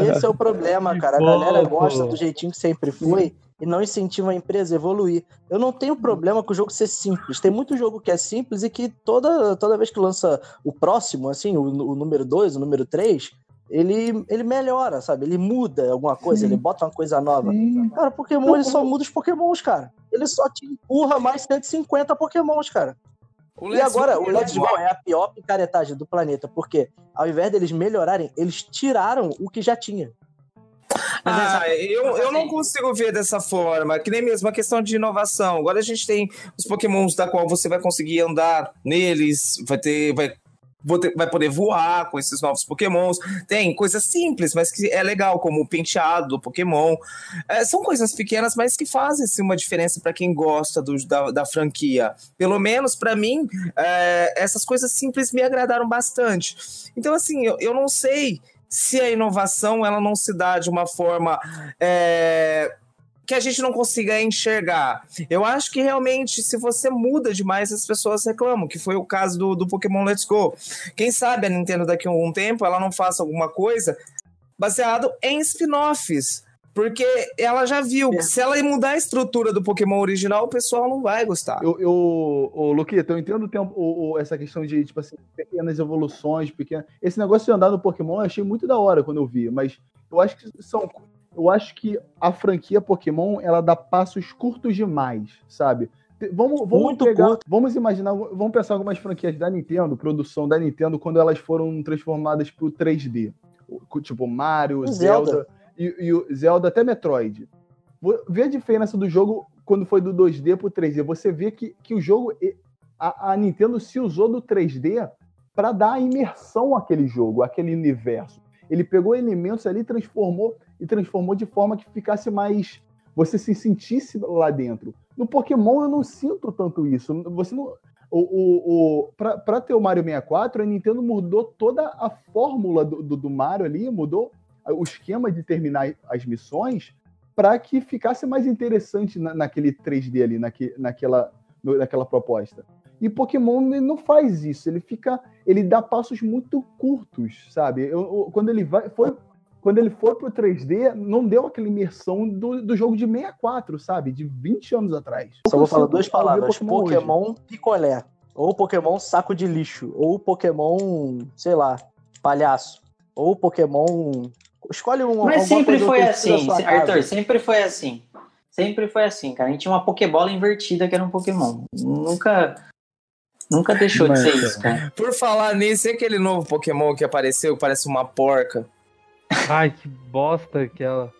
S8: Esse é o problema, cara. A galera gosta do jeitinho que sempre foi e não incentiva a empresa a evoluir. Eu não tenho problema com o jogo ser simples. Tem muito jogo que é simples e que toda, toda vez que lança o próximo, assim, o, o número 2, o número 3, ele, ele melhora, sabe? Ele muda alguma coisa,
S5: Sim.
S8: ele bota uma coisa nova.
S5: Sim.
S8: Cara, Pokémon ele só muda os Pokémons, cara. Ele só te empurra mais 150 Pokémons, cara.
S6: O
S8: E agora,
S6: Go
S8: o Let's Go é a pior picaretagem do planeta, porque ao invés deles melhorarem, eles tiraram o que já tinha.
S6: Ah, eu, eu não consigo ver dessa forma, que nem mesmo a questão de inovação. Agora a gente tem os pokémons da qual você vai conseguir andar neles, vai ter. Vai, ter- vai poder voar com esses novos pokémons. Tem coisas simples, mas que é legal, como o penteado do pokémon. É, são coisas pequenas, mas que fazem uma diferença para quem gosta do- da, da franquia. Pelo menos para mim, é, essas coisas simples me agradaram bastante. Então, assim, eu, eu não sei se a inovação ela não se dá de uma forma é, que a gente não consiga enxergar. Eu acho que realmente, se você muda demais, as pessoas reclamam, que foi o caso do, do Pokémon Let's Go. Quem sabe a Nintendo daqui a algum tempo ela não faça alguma coisa baseado em spin-offs. Porque ela já viu que se ela mudar a estrutura do Pokémon original, o pessoal não vai gostar.
S5: Eu, eu, ô, Luquita, eu entendo o tempo, o- essa questão de, tipo assim, pequenas evoluções, pequenas. Esse negócio de andar no Pokémon eu achei muito da hora quando eu vi, mas eu acho que são. Eu acho que a franquia Pokémon ela dá passos curtos demais, sabe? Vamos, vamos
S8: Muito
S5: pegar,
S8: curto.
S5: vamos imaginar, vamos pensar algumas franquias da Nintendo, produção da Nintendo, quando elas foram transformadas pro 3D. O- Tipo Mario,
S8: Zelda.
S5: Zelda, e, e Zelda até Metroid. Vê a diferença do jogo quando foi do 2D pro 3D. Você vê que, que o jogo. A, a Nintendo se usou do 3D para dar imersão àquele jogo, àquele universo. Ele pegou elementos ali e transformou e transformou de forma que ficasse mais. Você se sentisse lá dentro. No Pokémon eu não sinto tanto isso. Você não. O, o, o, pra, pra ter o Mario 64, a Nintendo mudou toda a fórmula do, do, do Mario ali, mudou o esquema de terminar as missões para que ficasse mais interessante na, naquele 3D ali, naque, naquela, no- naquela proposta. E Pokémon não faz isso, ele fica, ele dá passos muito curtos, sabe? Eu- eu- quando ele vai, foi, quando ele foi pro 3D, não deu aquela imersão do, do jogo de 64, sabe? De 20 anos atrás.
S8: Só vou falar duas palavras:
S5: Pokémon hoje.
S8: Pokémon picolé. Ou Pokémon saco de lixo. Ou Pokémon, sei lá, palhaço. Ou Pokémon. Escolhe um.
S7: Mas sempre foi assim, Arthur,
S8: casa.
S7: sempre foi assim. Sempre foi assim, cara. A gente tinha uma Pokébola invertida que era um Pokémon. Nunca. Nunca deixou de ser
S5: Mas,
S7: isso, cara.
S6: Por falar nisso, e aquele novo Pokémon que apareceu, que parece uma porca?
S4: Ai, que bosta aquela.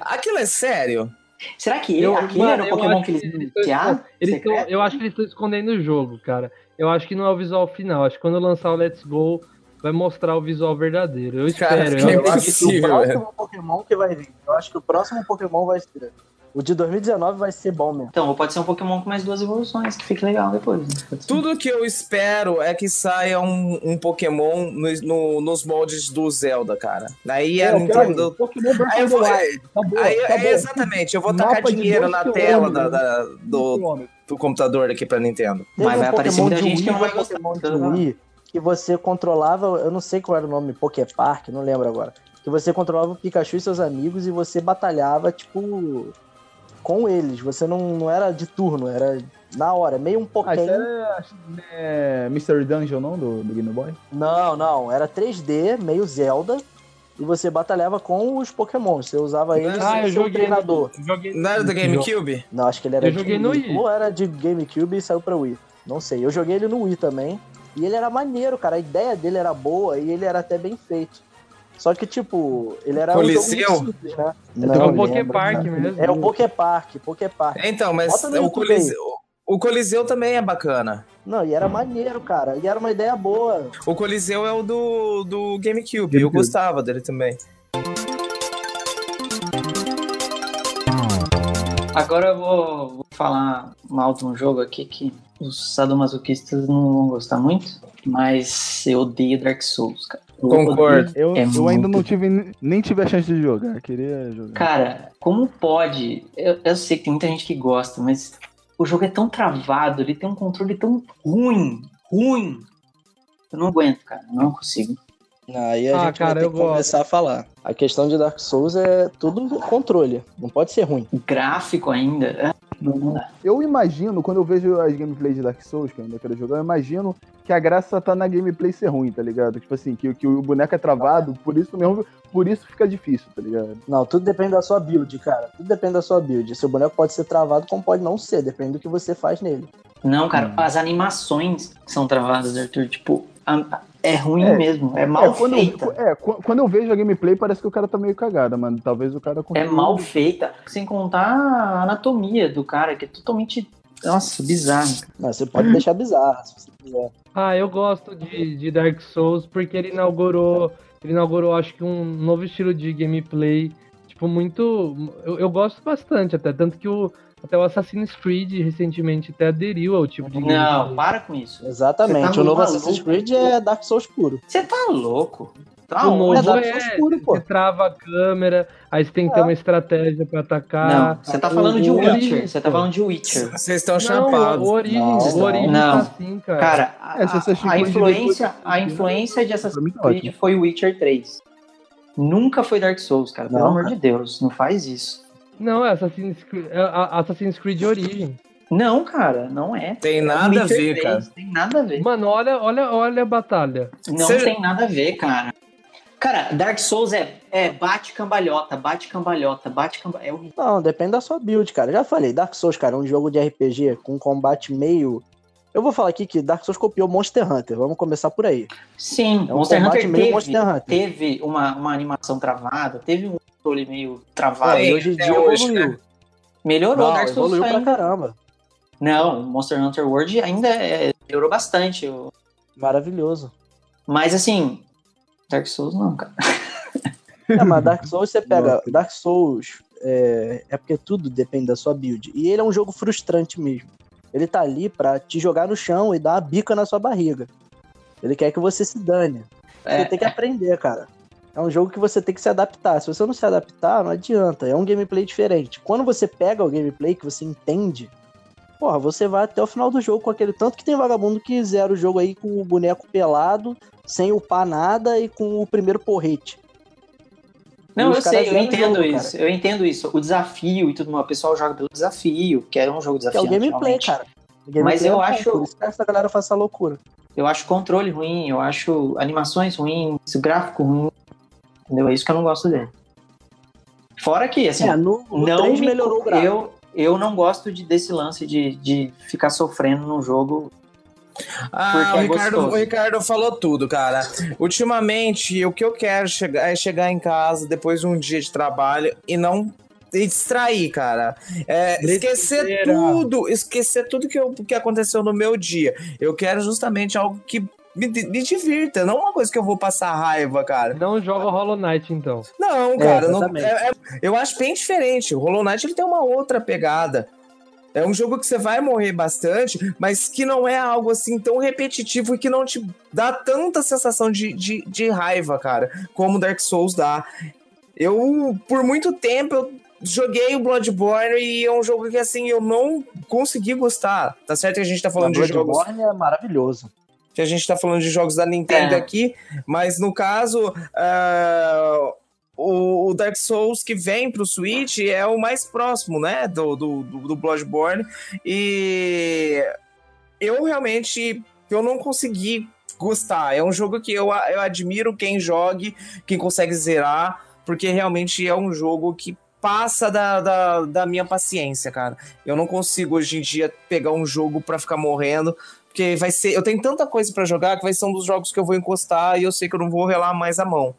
S6: Aquilo é sério?
S7: Será que ele,
S4: Eu-
S7: aquele
S4: mano,
S7: era o Pokémon que eles
S4: que eles tão- eu acho que eles estão escondendo o jogo, cara. Eu acho que não é o visual final. Acho que quando lançar o Let's Go, vai mostrar o visual verdadeiro. Eu
S6: Cara,
S4: espero.
S6: que
S4: eu-
S8: Eu acho que o próximo Pokémon que vai vir. Eu acho que o próximo Pokémon vai ser. O de 2019 vai ser bom mesmo.
S7: Então, pode ser um Pokémon com mais duas evoluções, que fique legal depois. né?
S6: Tudo que eu espero é que saia um, um Pokémon no- no- nos moldes do Zelda, cara. Aí a
S5: É,
S6: Nintendo. Aí eu vou-
S5: Wild. Acabou,
S6: Aí, é, exatamente, eu vou tacar
S5: Mapa de
S6: dinheiro na tela da-
S5: né?
S6: da- do,
S5: Quilômetro.
S6: do computador aqui pra Nintendo.
S8: Teve
S7: Mas
S8: um
S7: vai aparecer muita
S8: de
S7: gente que não vai
S8: um
S7: gostar.
S8: Pokémon de
S7: Então,
S8: Wii que você controlava, eu não sei qual era o nome, Poképark, não lembro agora. Que você controlava o Pikachu e seus amigos e você batalhava, tipo, com eles. Você não, não era de turno, era na hora, meio um
S5: Ah, isso
S8: Pokémon.
S5: era é, Mystery Dungeon, não? Do, do Game Boy?
S8: Não, não, era 3D, meio Zelda. e você batalhava com os Pokémon. Você usava eles
S4: Ah, eu joguei.
S8: treinador.
S4: Joguei
S6: Não era do GameCube?
S8: Não, acho que ele era
S4: Eu joguei
S8: de
S4: no.
S8: Wii. Ou era de GameCube e saiu pra Wii. Não sei. Eu joguei ele no Wii também. E ele era maneiro, cara. A ideia dele era boa e ele era até bem feito. Só que, tipo, ele era um
S6: Coliseu?
S8: jogo muito simples, né?
S4: É
S8: Não
S4: o
S8: lembro,
S4: Poképark
S8: cara.
S4: mesmo.
S8: É o Poképark, Poképark.
S6: Então, mas
S8: Bota no
S6: o
S8: YouTube
S6: Coliseu, o Coliseu também é bacana.
S8: Não, e era maneiro, cara. E era uma ideia boa.
S6: O Coliseu é o do, do GameCube. Eu gostava dele também.
S7: Agora eu vou, vou falar mal de um jogo aqui que os sadomasoquistas não vão gostar muito, mas eu odeio Dark Souls, cara.
S6: Concordo.
S5: Eu,
S7: É
S5: eu ainda não tive, nem tive a chance de jogar. Queria jogar.
S7: Cara, como pode? Eu, eu sei que tem muita gente que gosta, mas o jogo é tão travado, ele tem um controle tão ruim, ruim. Eu não aguento, cara, não consigo.
S8: Aí a
S4: Ah,
S8: gente
S4: cara,
S8: vai ter
S4: eu
S8: que
S4: gosto.
S8: começar a falar. A questão de Dark Souls é tudo controle. Não pode ser ruim.
S7: Gráfico ainda. é, Não dá.
S5: Eu imagino, quando eu vejo as gameplays de Dark Souls, que eu ainda quero jogar, eu imagino que a graça tá na gameplay ser ruim, tá ligado? Tipo assim, que, que o boneco é travado, por isso mesmo, por isso fica difícil, tá ligado?
S8: Não, tudo depende da sua build, cara. Tudo depende da sua build. Seu boneco pode ser travado, como pode não ser. Depende do que você faz nele.
S7: Não, cara, as animações são travadas, Arthur. Tipo, a- é ruim
S5: É.
S7: mesmo. É mal
S5: é, quando
S7: feita.
S5: Eu, é, qu- quando eu vejo a gameplay, parece que o cara tá meio cagado, mano. Talvez o cara
S7: É mal feita. Sem contar a anatomia do cara, que é totalmente. Nossa, bizarro.
S8: Não, você pode deixar bizarro, se você quiser.
S4: Ah, eu gosto de, de Dark Souls porque ele inaugurou, ele inaugurou, acho que um novo estilo de gameplay, tipo muito, eu, eu gosto bastante até, tanto que o até o Assassin's Creed recentemente até aderiu ao tipo de
S7: Não, para com isso.
S8: Exatamente.
S7: Tá
S8: o novo
S7: maluco.
S8: Assassin's Creed é Dark Souls puro.
S7: Você tá louco? Tá
S4: O
S7: onde?
S4: novo
S8: é
S4: é,
S8: puro, pô.
S4: você trava a câmera, aí você tem que ter
S8: É.
S4: uma estratégia pra atacar.
S7: Não, você tá falando de
S4: o
S7: Witcher.
S4: Origins,
S7: Você tá falando de Witcher.
S6: Vocês estão
S4: Não,
S6: chapados.
S4: o Origins,
S8: Não,
S4: o Origins
S7: não.
S4: tá assim, cara.
S7: Cara, a,
S5: É,
S7: a- a
S5: em
S7: influência, a influência de Assassin's
S5: tá
S7: Creed foi Witcher 3. Nunca foi Dark Souls, cara. Pelo
S8: Não,
S7: amor
S8: cara.
S7: de Deus, não faz isso.
S4: Não, é Assassin's Creed, é a- Assassin's Creed Origin.
S7: Não, cara, não é.
S6: Tem
S7: É
S6: nada a
S7: Witcher
S6: ver,
S7: 3,
S6: cara.
S7: Tem nada a ver.
S4: Mano, olha, olha, olha a batalha.
S7: Não
S6: Você-
S7: tem nada a ver, cara. Cara, Dark Souls é, é bate cambalhota, bate cambalhota, bate cambalhota. É horrível.
S8: Não, depende da sua build, cara. Já falei, Dark Souls, cara, é um jogo de RPG com combate meio. Eu vou falar aqui que Dark Souls copiou Monster Hunter. Vamos começar por aí.
S7: Sim,
S8: É um
S7: Monster
S8: combate
S7: Hunter
S8: meio
S7: teve,
S8: Monster Hunter.
S7: teve uma, uma animação travada, teve um controle meio
S8: Ah,
S7: travado.
S8: e hoje em dia
S6: hoje,
S8: evoluiu.
S6: né?
S7: Melhorou,
S8: Não,
S7: Dark Souls
S8: evoluiu pra
S7: ainda.
S8: caramba.
S7: Não, Monster Hunter World ainda é- melhorou bastante. o-
S8: Maravilhoso.
S7: Mas assim, Dark Souls não, cara.
S8: É, mas Dark Souls você pega. Dark Souls é, é porque tudo depende da sua build. E ele é um jogo frustrante mesmo. Ele tá ali pra te jogar no chão e dar uma bica na sua barriga. Ele quer que você se dane. Você
S7: É,
S8: tem que aprender, cara. É um jogo que você tem que se adaptar. Se você não se adaptar, não adianta. É um gameplay diferente. Quando você pega o gameplay que você entende, porra, você vai até o final do jogo com aquele tanto que tem vagabundo que zera o jogo aí com o boneco pelado, sem upar nada e com o primeiro porrete.
S7: Não, eu sei, eu entendo
S8: jogo,
S7: isso. Eu entendo isso. O desafio e tudo mais. O pessoal joga pelo desafio, que é um jogo
S8: Que é o
S7: desafiante.
S8: gameplay, cara. O gameplay
S7: Mas eu
S8: é
S7: acho-
S8: Por isso que essa galera faz essa loucura.
S7: Eu acho controle ruim, eu acho animações ruins, gráfico ruim. Entendeu? É isso que eu não gosto dele. Fora que, assim,
S8: É, no, no
S7: não
S8: 3
S7: me-
S8: melhorou o gráfico.
S7: eu, eu não gosto de, desse lance de, de ficar sofrendo no jogo.
S6: Ah,
S7: Porque
S6: o
S7: é
S6: Ricardo, o Ricardo falou tudo, cara. Ultimamente, o que eu quero chegar, é chegar em casa depois de um dia de trabalho e não e distrair, cara. É, esquecer tudo, esquecer tudo que, eu, que aconteceu no meu dia. Eu quero justamente algo que me, me divirta, não uma coisa que eu vou passar raiva, cara.
S4: Não joga Hollow Knight, então.
S6: Não, cara, não,
S8: exatamente.
S6: é- é- eu acho bem diferente. O Hollow Knight ele tem uma outra pegada. É um jogo que você vai morrer bastante, mas que não é algo assim tão repetitivo e que não te dá tanta sensação de, de, de raiva, cara, como Dark Souls dá. Eu, por muito tempo, eu joguei o Bloodborne e é um jogo que, assim, eu não consegui gostar. Tá certo que a gente tá falando de jogos
S8: Bloodborne é maravilhoso.
S6: Que a gente tá falando de jogos da Nintendo
S7: É.
S6: aqui, mas no caso, ah, o, o Dark Souls que vem pro Switch é o mais próximo, né, do, do, do, Bloodborne, e eu realmente, eu não consegui gostar. É um jogo que eu, eu admiro quem jogue, quem consegue zerar, porque realmente é um jogo que passa da, da, da minha paciência, cara. Eu não consigo hoje em dia pegar um jogo pra ficar morrendo, porque vai ser. Eu tenho tanta coisa pra jogar que vai ser um dos jogos que eu vou encostar e eu sei que eu não vou relar mais a mão.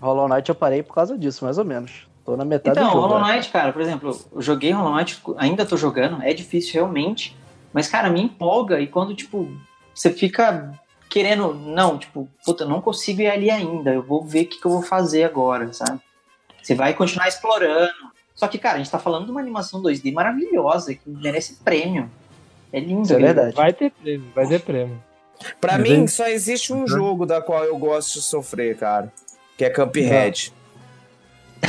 S8: Hollow Knight eu parei por causa disso, mais ou menos. Tô na metade
S7: Então,
S8: do jogo.
S7: Hollow
S8: né?
S7: Knight, cara, por exemplo, eu joguei Hollow Knight, ainda tô jogando, é difícil realmente, mas, cara, me empolga e quando, tipo, você fica querendo, não, tipo, puta, eu não consigo ir ali ainda, eu vou ver o que, que eu vou fazer agora, sabe? Você vai continuar explorando. Só que, cara, a gente tá falando de uma animação 2D maravilhosa, que merece prêmio. É lindo.
S8: Isso é verdade.
S4: Vai ter prêmio, vai ter prêmio.
S6: Pra
S4: Mas
S6: mim, só existe um jogo da qual eu gosto de sofrer, cara. Que é Cuphead.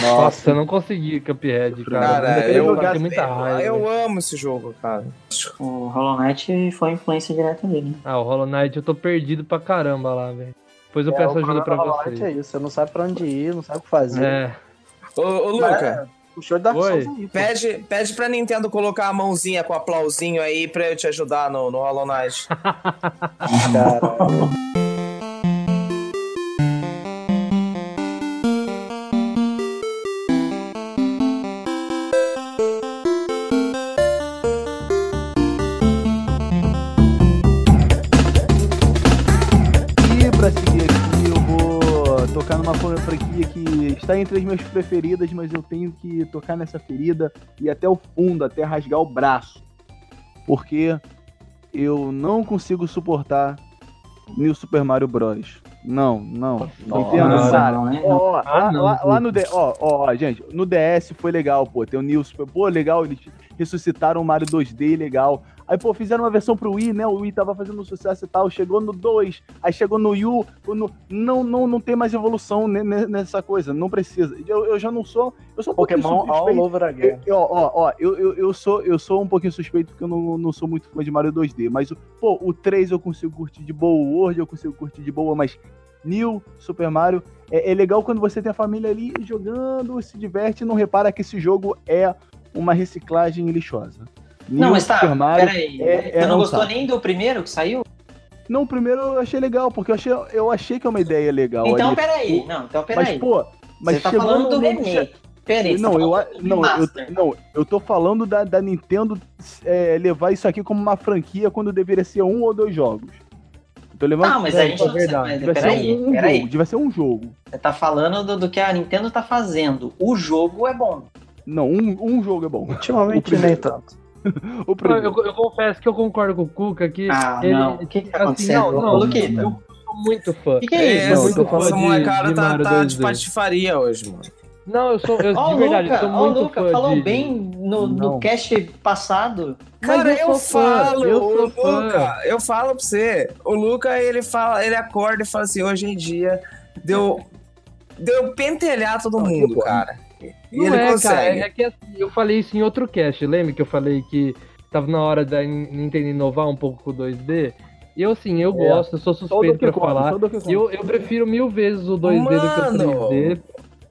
S4: Nossa, eu não consegui Cuphead, cara.
S6: Cara, eu,
S4: jogar, tem muita raiva.
S6: eu amo esse jogo, cara.
S7: O Hollow Knight foi a influência direta dele. né?
S4: Ah, o Hollow Knight eu tô perdido pra caramba lá, velho. Depois eu
S8: É,
S4: peço ajuda pra.
S8: Knight É isso, você não sabe pra onde ir, não sabe o que fazer.
S4: É.
S6: Ô, ô Luca,
S8: Puxou de Dark
S4: Oi.
S8: Souls aí, pô.
S6: pede, pede pra Nintendo colocar a mãozinha com aplausinho aí pra eu te ajudar no, no Hollow Knight.
S8: Caralho.
S5: Entre as minhas preferidas, mas eu tenho que tocar nessa ferida e até o fundo, até rasgar o braço. Porque eu não consigo suportar New Super Mario Bros. Não, não. Entendo,
S7: Nossa,
S5: cara.
S7: né?
S5: Ó, lá, no D, ó, ó, ó, gente, no DS foi legal, pô. Tem o New Super, pô, legal, eles ressuscitaram o Mario 2D, legal. Aí, pô, fizeram uma versão pro Wii, né? O Wii tava fazendo sucesso e tal. Chegou no 2, aí chegou no Yu. no- não, não, não tem mais evolução ne- ne- nessa coisa. Não precisa. Eu, eu já não sou. Eu sou um pouquinho
S8: Pokémon all
S5: suspeito.
S8: over again.
S5: Eu- Ó, ó, eu, eu, eu, sou, eu sou um pouquinho suspeito porque eu não, não sou muito fã de Mario 2D. Mas, o- pô, o 3 eu consigo curtir de boa, o World eu consigo curtir de boa, mas New Super Mario é, é legal quando você tem a família ali jogando, se diverte e não repara que esse jogo é uma reciclagem lixosa.
S7: Não, mas tá,
S5: Super Mario
S7: peraí.
S5: é- é
S7: Você não gostou nem do primeiro que saiu?
S5: Não, o primeiro eu achei legal, porque eu achei, eu achei que é uma ideia legal
S7: Então,
S5: ali.
S7: peraí. Não, então,
S5: Mas,
S7: peraí.
S5: pô, mas
S7: Você tá falando do remake. Peraí, você
S5: não,
S7: tá
S5: eu,
S7: falando
S5: a-
S7: do
S5: não, eu, não, eu tô falando da, da Nintendo é, levar isso aqui como uma franquia quando deveria ser um ou dois jogos. Eu tô levando.
S7: Ah, mas
S5: é,
S7: a gente não
S4: verdade.
S7: mas Peraí,
S5: ser um, um
S7: peraí.
S5: jogo. Devia ser um jogo.
S7: Você tá falando do, do que a Nintendo tá fazendo. O jogo é bom.
S5: Não, um, um jogo é bom.
S8: Ultimamente nem tanto.
S5: O
S4: Eu,
S5: primeiro.
S4: eu- eu confesso que eu concordo com o Cuca que
S7: Ah,
S4: ele.
S7: não. O que que tá acontecendo?
S4: Não, não,
S7: Luquita.
S4: eu sou muito fã.
S7: O que, que é isso?
S6: É,
S4: Não, eu tô falando
S6: essa
S4: de-
S6: molecada
S4: de
S6: tá, tá
S4: 2D.
S6: de patifaria hoje, mano.
S4: Não, eu sou. Eu,
S7: Ó,
S4: de
S7: o
S4: verdade, eu
S7: Luca,
S4: sou
S7: ó, o
S4: muito
S7: Luca
S4: fã
S7: falou
S4: de-
S7: bem no, no cast passado.
S6: Cara, eu,
S4: eu sou fã,
S6: falo,
S4: eu
S6: o
S4: sou fã.
S6: Luca, eu falo pra você. O Luca, ele fala, ele acorda e fala assim, hoje em dia deu, deu pentelhar todo mundo, cara. E
S4: Não
S6: ele
S4: é,
S6: consegue.
S4: cara, é que assim, eu falei isso em outro cast, lembra que eu falei que tava na hora da Nintendo inovar um pouco com o 2D? E eu, assim, eu
S5: É.
S4: gosto, eu sou suspeito pra
S5: Kong,
S4: falar. Eu, eu prefiro mil vezes o 2D do que
S6: Mano!
S4: o 3D.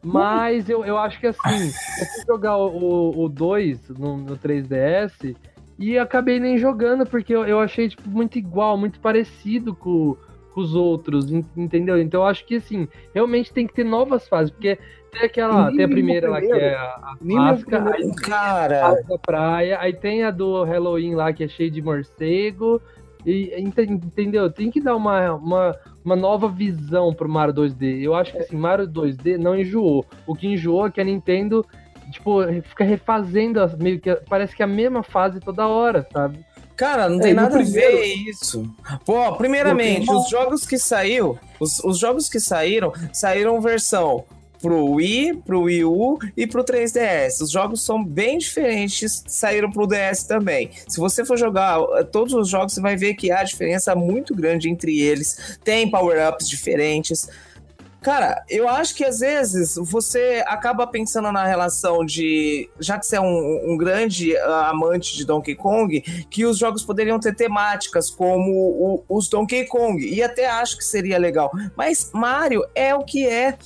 S4: Mas eu, eu acho que assim, eu fui jogar o, o, o 2 no, no 3DS e acabei nem jogando, porque eu, eu achei tipo, muito igual, muito parecido com, com os outros, en- entendeu? Então eu acho que assim, realmente tem que ter novas fases, porque tem aquela,
S5: Nem
S4: tem a primeira lá que é a, a
S5: primeiro.
S4: aí tem a
S6: Cara,
S4: da praia, aí tem a do Halloween lá que é cheio de morcego. E, ente- entendeu? Tem que dar uma, uma, uma nova visão pro Mario 2D. Eu acho que assim, Mario 2D não enjoou. O que enjoou é que a Nintendo, tipo, fica refazendo as, meio que. Parece que é a mesma fase toda hora, sabe?
S6: cara, não
S5: É,
S6: tem
S5: no
S6: nada a
S5: primeiro-
S6: ver isso. Pô, primeiramente, os jogos que saiu, os, os jogos que saíram, saíram versão pro Wii, pro Wii U e pro 3DS. Os jogos são bem diferentes, saíram pro DS também. Se você for jogar eh, todos os jogos, você vai ver que há diferença muito grande entre eles. Tem power-ups diferentes. Cara, eu acho que às vezes você acaba pensando na relação de. Já que você é um, um grande ah, amante de Donkey Kong, que os jogos poderiam ter temáticas como o- os Donkey Kong. E até acho que seria legal. Mas Mario é o que é.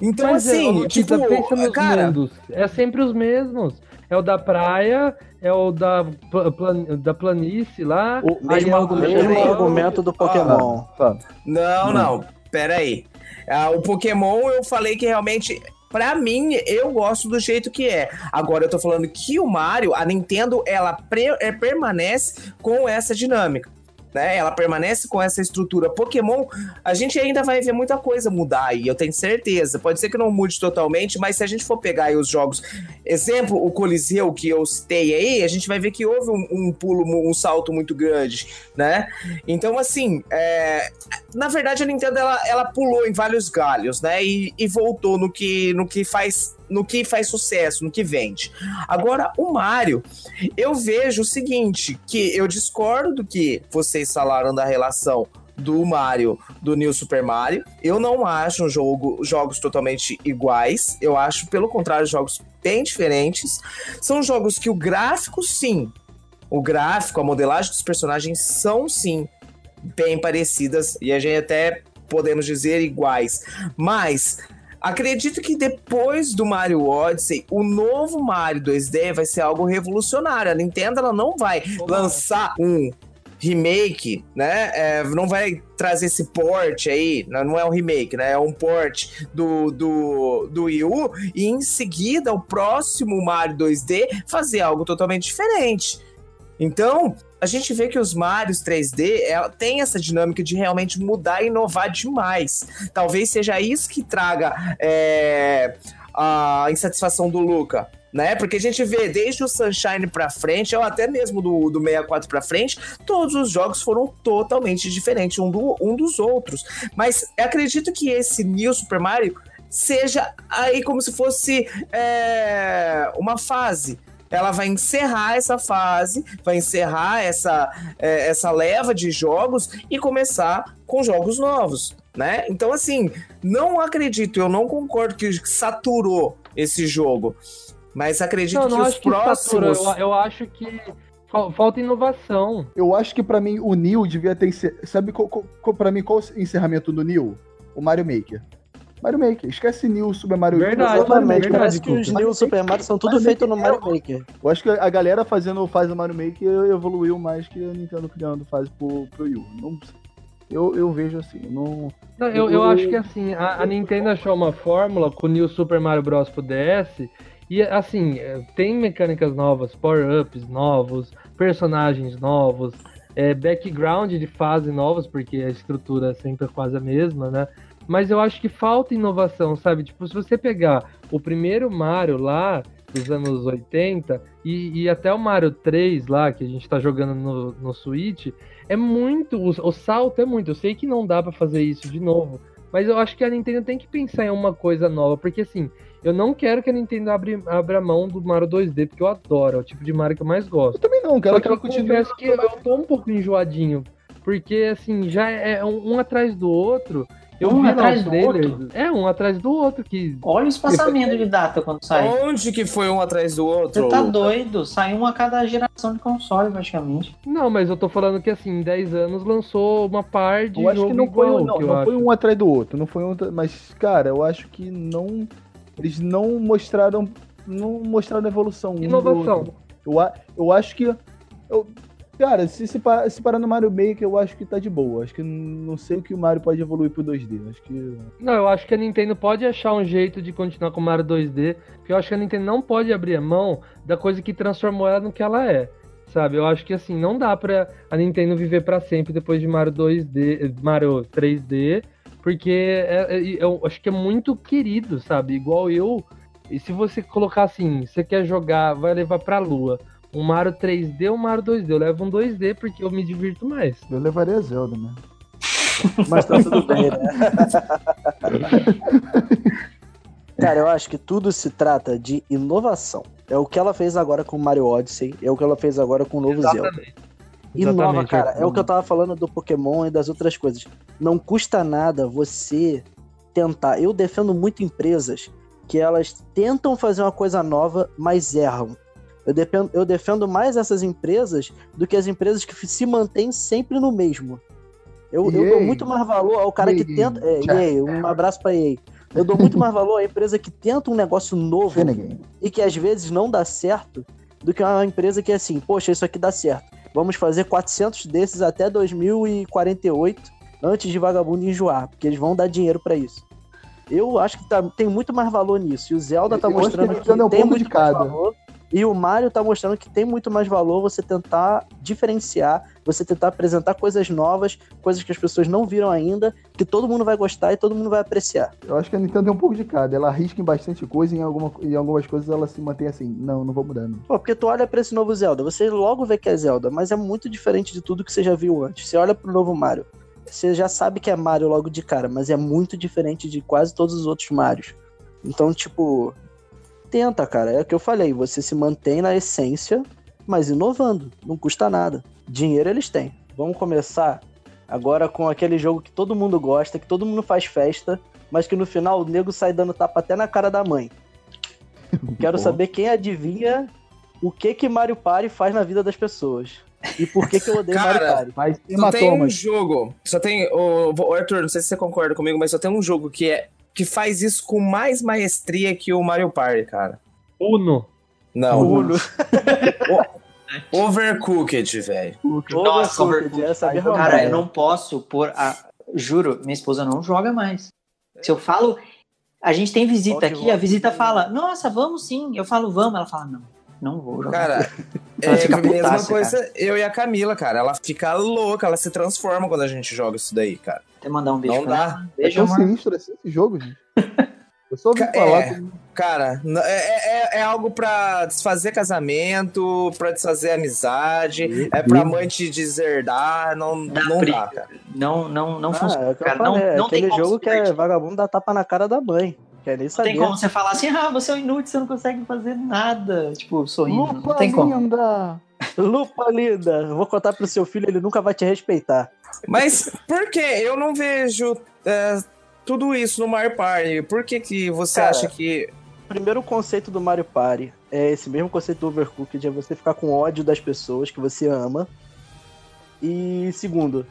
S6: Então,
S4: Mas é,
S6: assim,
S4: ô,
S6: tipo,
S4: pensa nos
S6: cara.
S4: mundos. É sempre os mesmos. é o da praia, é o da, pla- plan- da planície lá.
S8: O mesmo,
S4: é
S8: argumento,
S4: do-
S8: mesmo argumento do Pokémon.
S5: Tá.
S6: Não, não. Pera aí. Ah, o Pokémon eu falei que realmente. Pra mim, eu gosto do jeito que é. Agora eu tô falando que o Mario, a Nintendo, ela pre- é, permanece com essa dinâmica. Né? Ela permanece com essa estrutura. Pokémon, a gente ainda vai ver muita coisa mudar aí, eu tenho certeza. Pode ser que não mude totalmente, mas se a gente for pegar aí os jogos, exemplo, o Coliseu que eu citei aí, a gente vai ver que houve um, um pulo, um salto muito grande, né? Então, assim, é, na verdade, a Nintendo ela, ela pulou em vários galhos, né? E, e voltou no que, no que faz no que faz sucesso, no que vende. Agora, o Mario, eu vejo o seguinte, que eu discordo do que vocês falaram da relação do Mario, do New Super Mario. Eu não acho um jogo, jogos totalmente iguais. Eu acho, pelo contrário, jogos bem diferentes. São jogos que o gráfico, sim. O gráfico, a modelagem dos personagens são, sim, bem parecidas. E a gente até podemos dizer iguais. Mas acredito que depois do Mario Odyssey, o novo Mario 2D vai ser algo revolucionário. A Nintendo ela não vai lançar um remake, né? É, não vai trazer esse port aí, não não é um remake, né? É um port do, do, do Wii U e em seguida o próximo Mario 2D fazer algo totalmente diferente. Então, a gente vê que os Marios 3D ela tem essa dinâmica de realmente mudar e inovar demais. Talvez seja isso que traga é, a insatisfação do Luca. Né? Porque a gente vê desde o Sunshine pra frente, ou até mesmo do, do 64 pra frente, todos os jogos foram totalmente diferentes um, do, um dos outros. Mas acredito que esse New Super Mario seja aí como se fosse é, uma fase ela vai encerrar essa fase, vai encerrar essa, é, essa leva de jogos e começar com jogos novos, né? Então, assim, não acredito, eu não concordo que saturou esse jogo, mas acredito
S4: Não,
S6: que
S4: não
S6: os
S4: acho que satura,
S6: próximos...
S4: eu, eu acho que fal- falta inovação.
S5: Eu acho que pra mim o Neo devia ter. Sabe pra mim qual o encerramento do Neo? O Mario Maker. Mario Maker. Esquece Neo Super Mario
S4: Verdade,
S5: Mario Maker.
S8: parece que os New Super Mario são tudo
S5: Mario
S8: feito no
S5: Maker
S8: Mario Maker.
S5: Eu acho que a galera fazendo fase do Mario Maker evoluiu mais que a Nintendo criando fase pro, pro Wii U. Não, eu, eu vejo assim, eu não.
S4: Não, eu, eu acho que assim, a, a Nintendo achou uma fórmula com o New Super Mario Bros. pro DS. E assim, é, tem mecânicas novas, power-ups novos, personagens novos, é, background de fase novos, porque a estrutura é sempre quase a mesma, né? Mas eu acho que falta inovação, sabe? Tipo, se você pegar o primeiro Mario lá, dos anos 80, e, e até o Mario 3 lá, que a gente tá jogando no, no Switch, é muito. O, o salto é muito. Eu sei que não dá pra fazer isso de novo. Mas eu acho que a Nintendo tem que pensar em uma coisa nova. Porque assim, eu não quero que a Nintendo abra, abra mão do Mario 2D, porque eu adoro. É o tipo de Mario que eu mais gosto.
S5: Eu também não, quero que ela
S4: eu
S5: continue.
S4: confesso que eu tô um pouco enjoadinho. Porque, assim, já é um, um atrás do outro. Eu
S7: Um
S4: vi
S7: atrás do outro?
S4: É, um atrás do outro. Que...
S7: Olha o espaçamento de data quando sai.
S6: Onde que foi um atrás do outro?
S7: Você tá doido? Sai um a cada geração de console, praticamente.
S4: Não, mas eu tô falando que, assim, em 10 anos lançou uma par de
S5: Eu acho
S4: jogo
S5: que não foi,
S4: igual,
S5: um, não, não foi um atrás do outro, não foi um, mas cara, eu acho que não eles não mostraram não mostraram evolução. um do
S4: Inovação.
S5: outro. Eu, eu acho que eu, cara, se se, pa- se parar no Mario Maker, eu acho que tá de boa. Acho que não sei o que o Mario pode evoluir pro 2D. Acho que
S4: Não, eu acho que a Nintendo pode achar um jeito de continuar com o Mario 2D, porque eu acho que a Nintendo não pode abrir a mão da coisa que transformou ela no que ela é. Sabe? Eu acho que assim, não dá pra a Nintendo viver pra sempre depois de Mario 2D, eh, Mario 3D, porque é- é- eu acho que é muito querido, sabe? Igual eu. E se você colocar assim, você quer jogar, vai levar pra lua. Um Mario 3D ou um Mario 2D? Eu levo um 2D porque eu me divirto mais.
S5: eu levaria a Zelda, né?
S8: Mas tá tudo bem, né? Cara, eu acho que tudo se trata de inovação. É o que ela fez agora com o Mario Odyssey, é o que ela fez agora com o novo Zelda. Inova,
S4: Exatamente,
S8: cara.
S4: Arthur.
S8: É o que eu tava falando do Pokémon e das outras coisas. Não custa nada você tentar. Eu defendo muito empresas que elas tentam fazer uma coisa nova, mas erram. Eu defendo, eu defendo mais essas empresas do que as empresas que se mantêm sempre no mesmo. Eu, eu dou muito mais valor ao cara que tenta. É, EA, um abraço pra EA. Eu dou muito mais valor à empresa que tenta um negócio novo e que às vezes não dá certo do que uma empresa que é assim, poxa, isso aqui dá certo. Vamos fazer 400 desses até 2048 antes de vagabundo enjoar, porque eles vão dar dinheiro pra isso. Eu acho que tá- tem muito mais valor nisso. E o Zelda tá
S5: Eu que
S8: mostrando
S5: eles
S8: que,
S5: de um
S8: tem muito
S5: de cada.
S8: valor. E o Mario tá mostrando que tem muito mais valor você tentar diferenciar, você tentar apresentar coisas novas, coisas que as pessoas não viram ainda, que todo mundo vai gostar e todo mundo vai apreciar.
S5: Eu acho que a Nintendo tem um pouco de cada. Ela arrisca em bastante coisa e em, alguma, em algumas coisas ela se mantém assim. Não, não vou mudar, não.
S8: Pô, porque tu olha pra esse novo Zelda, você logo vê que é Zelda, mas é muito diferente de tudo que você já viu antes. Você olha pro novo Mario, você já sabe que é Mario logo de cara, mas é muito diferente de quase todos os outros Marios. Então, tipo, tenta, cara. É o que eu falei, você se mantém na essência, mas inovando. Não custa nada. Dinheiro eles têm. Vamos começar agora com aquele jogo que todo mundo gosta, que todo mundo faz festa, mas que no final o nego sai dando tapa até na cara da mãe. Quero
S5: Pô.
S8: saber quem adivinha o que que Mario Party faz na vida das pessoas. E por que que eu odeio
S6: Cara,
S8: Mario Party.
S5: Mas
S6: Só tem um jogo. Só tem. Ô, ô, Arthur, não sei se você concorda comigo, mas só tem um jogo que é. Que faz isso com mais maestria que o Mario Party, cara.
S4: Uno.
S6: Não.
S8: Uno.
S6: Overcooked, velho.
S7: Nossa,
S8: Overcooked, essa é
S7: Cara, eu não posso pôr a. Juro, minha esposa não joga mais. Se eu falo. A gente tem visita aqui, a visita fala, nossa, vamos sim. Eu falo, vamos. Ela fala, não, não vou jogar.
S6: Cara,
S7: Ela
S6: é
S7: fica
S6: a mesma coisa eu e a Camila, cara. Ela fica louca, ela se transforma quando a gente joga isso daí, cara.
S7: Até mandar um beijo
S6: Não
S7: pra
S6: dá.
S7: ela.
S5: É
S7: Beijo,
S5: tão
S7: amor.
S5: sinistro assim esse jogo, gente. Eu só ouvi
S6: Ca-
S5: falar.
S6: é. Cara, n- é, é, é algo pra desfazer casamento, pra desfazer amizade, é pra mãe te deserdar, não
S7: Dá
S6: não
S7: briga.
S6: dá, cara.
S7: Não, não, não
S8: Ah,
S7: funciona.
S8: é que
S7: Cara,
S8: falei,
S7: não,
S8: é
S7: não tem
S8: aquele
S7: como
S8: jogo
S7: se
S8: que é vagabundo dá tapa na cara da mãe. Quer nem
S7: Não tem como você falar assim, ah, você é um inútil, você não consegue fazer nada. Tipo, sorrindo. Não
S5: Lupa
S7: tem como.
S5: linda.
S8: Lupa linda, eu vou contar pro seu filho, ele nunca vai te respeitar.
S6: Mas por que eu não vejo é, tudo isso no Mario Party? Por que, que você
S8: Cara,
S6: acha que.
S8: Primeiro conceito do Mario Party é esse mesmo conceito do Overcooked, é você ficar com ódio das pessoas que você ama. E segundo,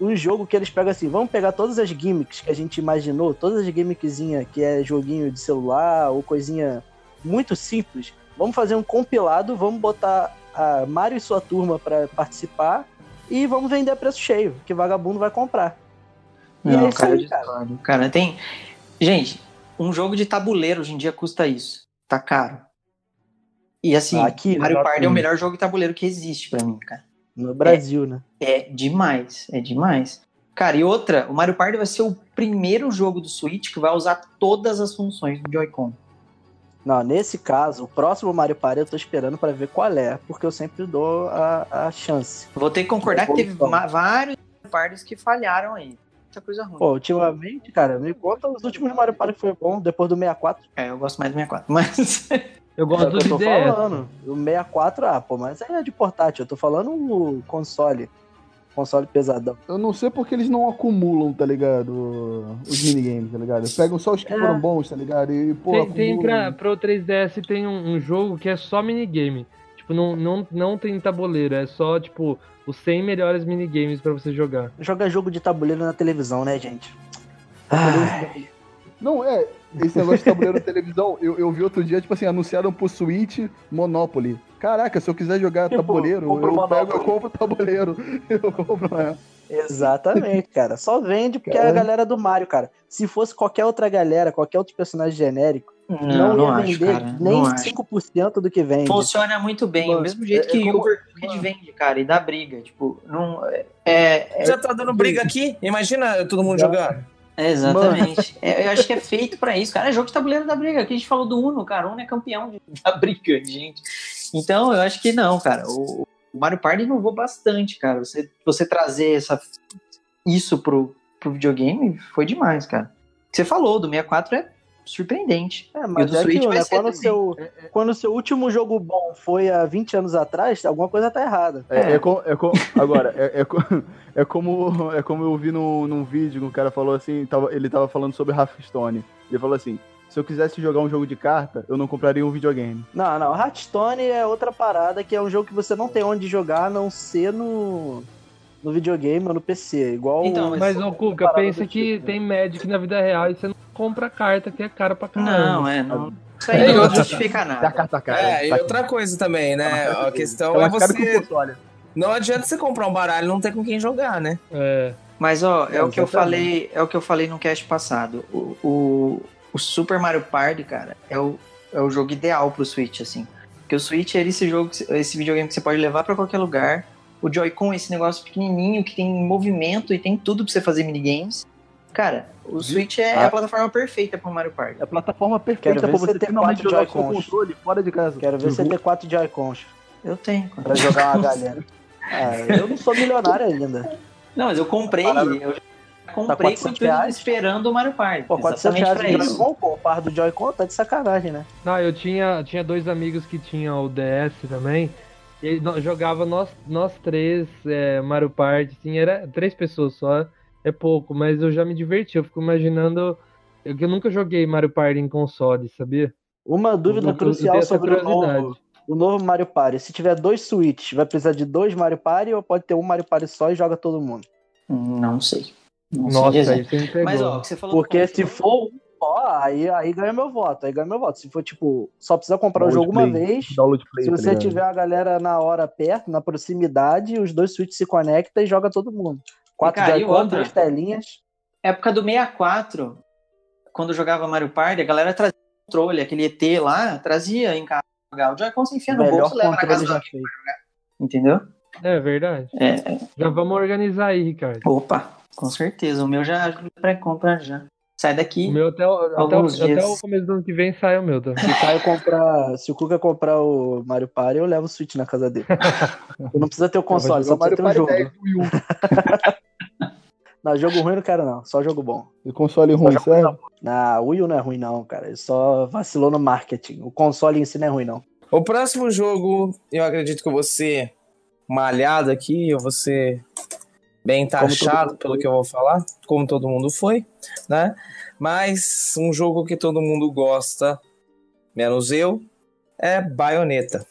S8: um jogo que eles pegam assim, vamos pegar todas as gimmicks que a gente imaginou, todas as gimmickzinhas que é joguinho de celular ou coisinha muito simples, vamos fazer um compilado, vamos botar a Mario e sua turma pra participar e vamos vender a preço cheio, que vagabundo vai comprar.
S7: Não,
S8: é
S7: cara,
S8: aí, cara.
S7: Cara, tem. Gente, um jogo de tabuleiro hoje em dia custa isso. Tá caro. E assim,
S8: Aqui,
S7: Mario Party é o melhor jogo de tabuleiro que existe pra mim, cara.
S8: No Brasil, né?
S7: É demais, é demais. Cara, e outra, o Mario Party vai ser o primeiro jogo do Switch que vai usar todas as funções do Joy-Con.
S8: Não, nesse caso, o próximo Mario Party eu tô esperando pra ver qual é, porque eu sempre dou a, a chance.
S7: Vou ter que concordar que teve vários Mario Parties que falharam aí. Muita coisa ruim.
S8: Pô, ultimamente, cara, me conta os últimos Mario Party que foi bom, depois do 64.
S7: É, eu gosto mais do 64, mas.
S4: Eu
S8: É
S4: gosto
S8: o que eu tô
S4: DS.
S8: falando. O 64, ah, pô, mas aí é de portátil, eu tô falando o console. Console pesadão.
S5: Eu não sei porque eles não acumulam, tá ligado? Os minigames, tá ligado? Pegam só os que
S8: É.
S5: foram bons, tá ligado? E, pô,
S4: Tem, tem pra, pro 3DS tem um, um jogo que é só minigame. Tipo, não, não, não tem tabuleiro, é só, tipo, os 100 melhores minigames pra você jogar.
S8: Joga jogo de tabuleiro na televisão, né, gente? Ai,
S5: Não, é. Esse negócio de tabuleiro na televisão, eu, eu vi outro dia, tipo assim, anunciaram pro Switch Monopoly. Caraca, se eu quiser jogar
S8: Tipo,
S5: tabuleiro,
S8: o
S5: eu pego, eu
S8: Monopoly.
S5: compro tabuleiro. Eu compro, é.
S8: Exatamente, cara. Só vende porque é a
S5: Cara.
S8: galera do Mario, cara. Se fosse qualquer outra galera, qualquer outro personagem genérico,
S7: Não,
S8: não,
S7: não,
S8: ia
S7: acho,
S8: vender
S7: cara.
S8: nem
S7: não acho.
S8: 5% do que vende.
S7: Funciona muito bem,
S8: Mano,
S7: do mesmo jeito
S8: é- é
S7: que o Overcooked vende, cara, e dá briga. Tipo, não. É, é-
S6: Já tá dando briga aqui? Imagina todo mundo
S5: Já.
S6: jogando.
S7: É exatamente. É, eu acho que é feito pra isso, cara. É jogo de tabuleiro da briga. Aqui a gente falou do Uno, cara. O Uno é campeão de- da briga, gente. Então, eu acho que não, cara. O, o Mario Party inovou bastante, cara. Você, você trazer essa, isso pro, pro videogame foi demais, cara. Você falou, do 64 é surpreendente.
S8: É,
S7: E o
S8: mas
S7: do
S8: é
S7: Switch
S8: aquilo,
S7: vai
S8: né?
S7: ser
S8: Quando o
S7: também.
S8: seu, quando o seu último jogo bom foi há 20 anos atrás, alguma coisa tá errada.
S5: É, é co- é co- agora, é, é, co- é como, é como eu vi num, num vídeo que um cara falou assim, tava- ele tava falando sobre Hearthstone. Ele falou assim, se eu quisesse jogar um jogo de carta, eu não compraria um videogame.
S8: Não, não. Hearthstone é outra parada que é um jogo que você não tem onde jogar a não ser no, no videogame ou no PC. Igual
S7: Então,
S8: o-
S4: Mas, ô Cuca, pensa que
S8: tipo,
S4: tem Magic na vida real e você não compra a carta, que é cara pra caramba.
S7: Não, é, não. Isso aí
S6: É,
S7: não
S6: outra-
S7: justifica
S5: Da
S7: nada.
S5: carta cara.
S6: É, e
S5: tá
S6: outra coisa também, né? A questão
S5: É
S6: é
S5: que o
S6: você.
S5: console.
S6: Não adianta você comprar um baralho e não ter com quem jogar, né?
S4: É.
S7: Mas ó, é,
S5: É,
S7: o que eu falei, é o que eu falei no cast passado. O, o, o Super Mario Party, cara, é o, é o jogo ideal pro Switch, assim. Porque o Switch é esse jogo, que- esse videogame que você pode levar pra qualquer lugar. O Joy-Con é esse negócio pequenininho que tem movimento e tem tudo pra você fazer minigames. Cara, o Switch é
S8: Ah.
S7: a plataforma perfeita pro Mario Party.
S5: É a plataforma perfeita pra
S8: você
S5: você
S8: ter
S5: finalmente jogar com controle fora de casa.
S8: Quero ver você ter quatro Joy-Cons
S7: Eu tenho. cara.
S8: pra jogar uma galera. Ah, eu não sou milionário ainda.
S7: Não, mas eu comprei, eu já comprei
S8: 400
S7: com o intuito
S8: reais?
S7: esperando o Mario Party.
S8: Pô, 400
S7: Exatamente
S8: reais
S7: pra
S8: de
S7: isso.
S8: Pô, o par do Joy-Con tá de sacanagem, né?
S4: Não, eu tinha, tinha dois amigos que tinham o DS também. E nós jogava nós, nós três é, Mario Party, assim, era três pessoas só. É pouco, mas eu já me diverti. Eu fico imaginando. Eu, que eu nunca joguei Mario Party em console, sabia?
S8: Uma dúvida
S4: Eu-
S8: crucial sobre o novo, o novo Mario Party. Se tiver dois Switch, vai precisar de dois Mario Party ou pode ter um Mario Party só e joga todo mundo?
S7: Não sei. Não sei
S4: Nossa,
S7: dizer.
S4: aí você me pegou.
S7: Mas ó, você falou
S8: Porque se
S7: controle-
S8: for um aí, aí ganha meu voto. Aí ganha meu voto. Se for tipo, só precisa comprar o jogo uma
S5: Download play.
S8: vez.
S5: Download play,
S8: Se
S5: tá
S8: você
S5: ligado?
S8: tiver a galera na hora perto, na proximidade, os dois Switch se conectam e joga todo mundo. Quatro
S7: cara, e
S8: Joy-Con,
S7: outra?
S8: três telinhas.
S7: época do 64, quando eu jogava Mario Party, a galera trazia controle, aquele ET lá, trazia em casa. O Joy-Con você enfia no
S8: Melhor
S7: bolso e leva na casa do
S8: já feito.
S7: entendeu?
S4: É verdade.
S7: É,
S4: Já vamos organizar aí, Ricardo.
S7: opa, com certeza. O meu já pré-compra já. Sai daqui.
S4: O meu até, o- até, o, até o começo do ano que vem sai o meu. Tá?
S8: Se o Caio comprar, se o Cuca comprar o Mario Party, eu levo o Switch na casa dele. Eu não precisa ter o console, só precisa ter um jogo.
S5: Party 10 Wii U.
S8: Não, jogo ruim eu não quero não, só jogo bom.
S5: E console ruim, sério?
S8: Na Wii U não é ruim não, cara. Ele só vacilou no marketing. O console em si não é ruim não.
S6: O próximo jogo, eu acredito que eu vou ser malhado aqui, eu vou ser bem
S8: todo
S6: taxado
S8: mundo
S6: pelo que eu vou falar, como todo mundo foi, né? Mas um jogo que todo mundo gosta, menos eu, é Bayonetta.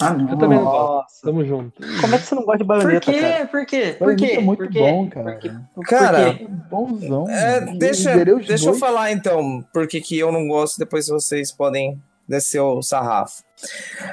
S7: Ah, não.
S4: Eu também não gosto. Tamo junto.
S8: Como é que você não gosta de
S7: Por
S8: baioneta,
S7: quê?
S8: cara?
S7: Por quê? Por quê?
S5: é muito
S7: Por quê?
S5: bom, cara.
S7: Por quê? Por
S6: Cara,
S7: quê?
S5: Bonzão.
S6: É, deixa deixa eu falar então, porque que eu não gosto, depois vocês podem descer o sarrafo.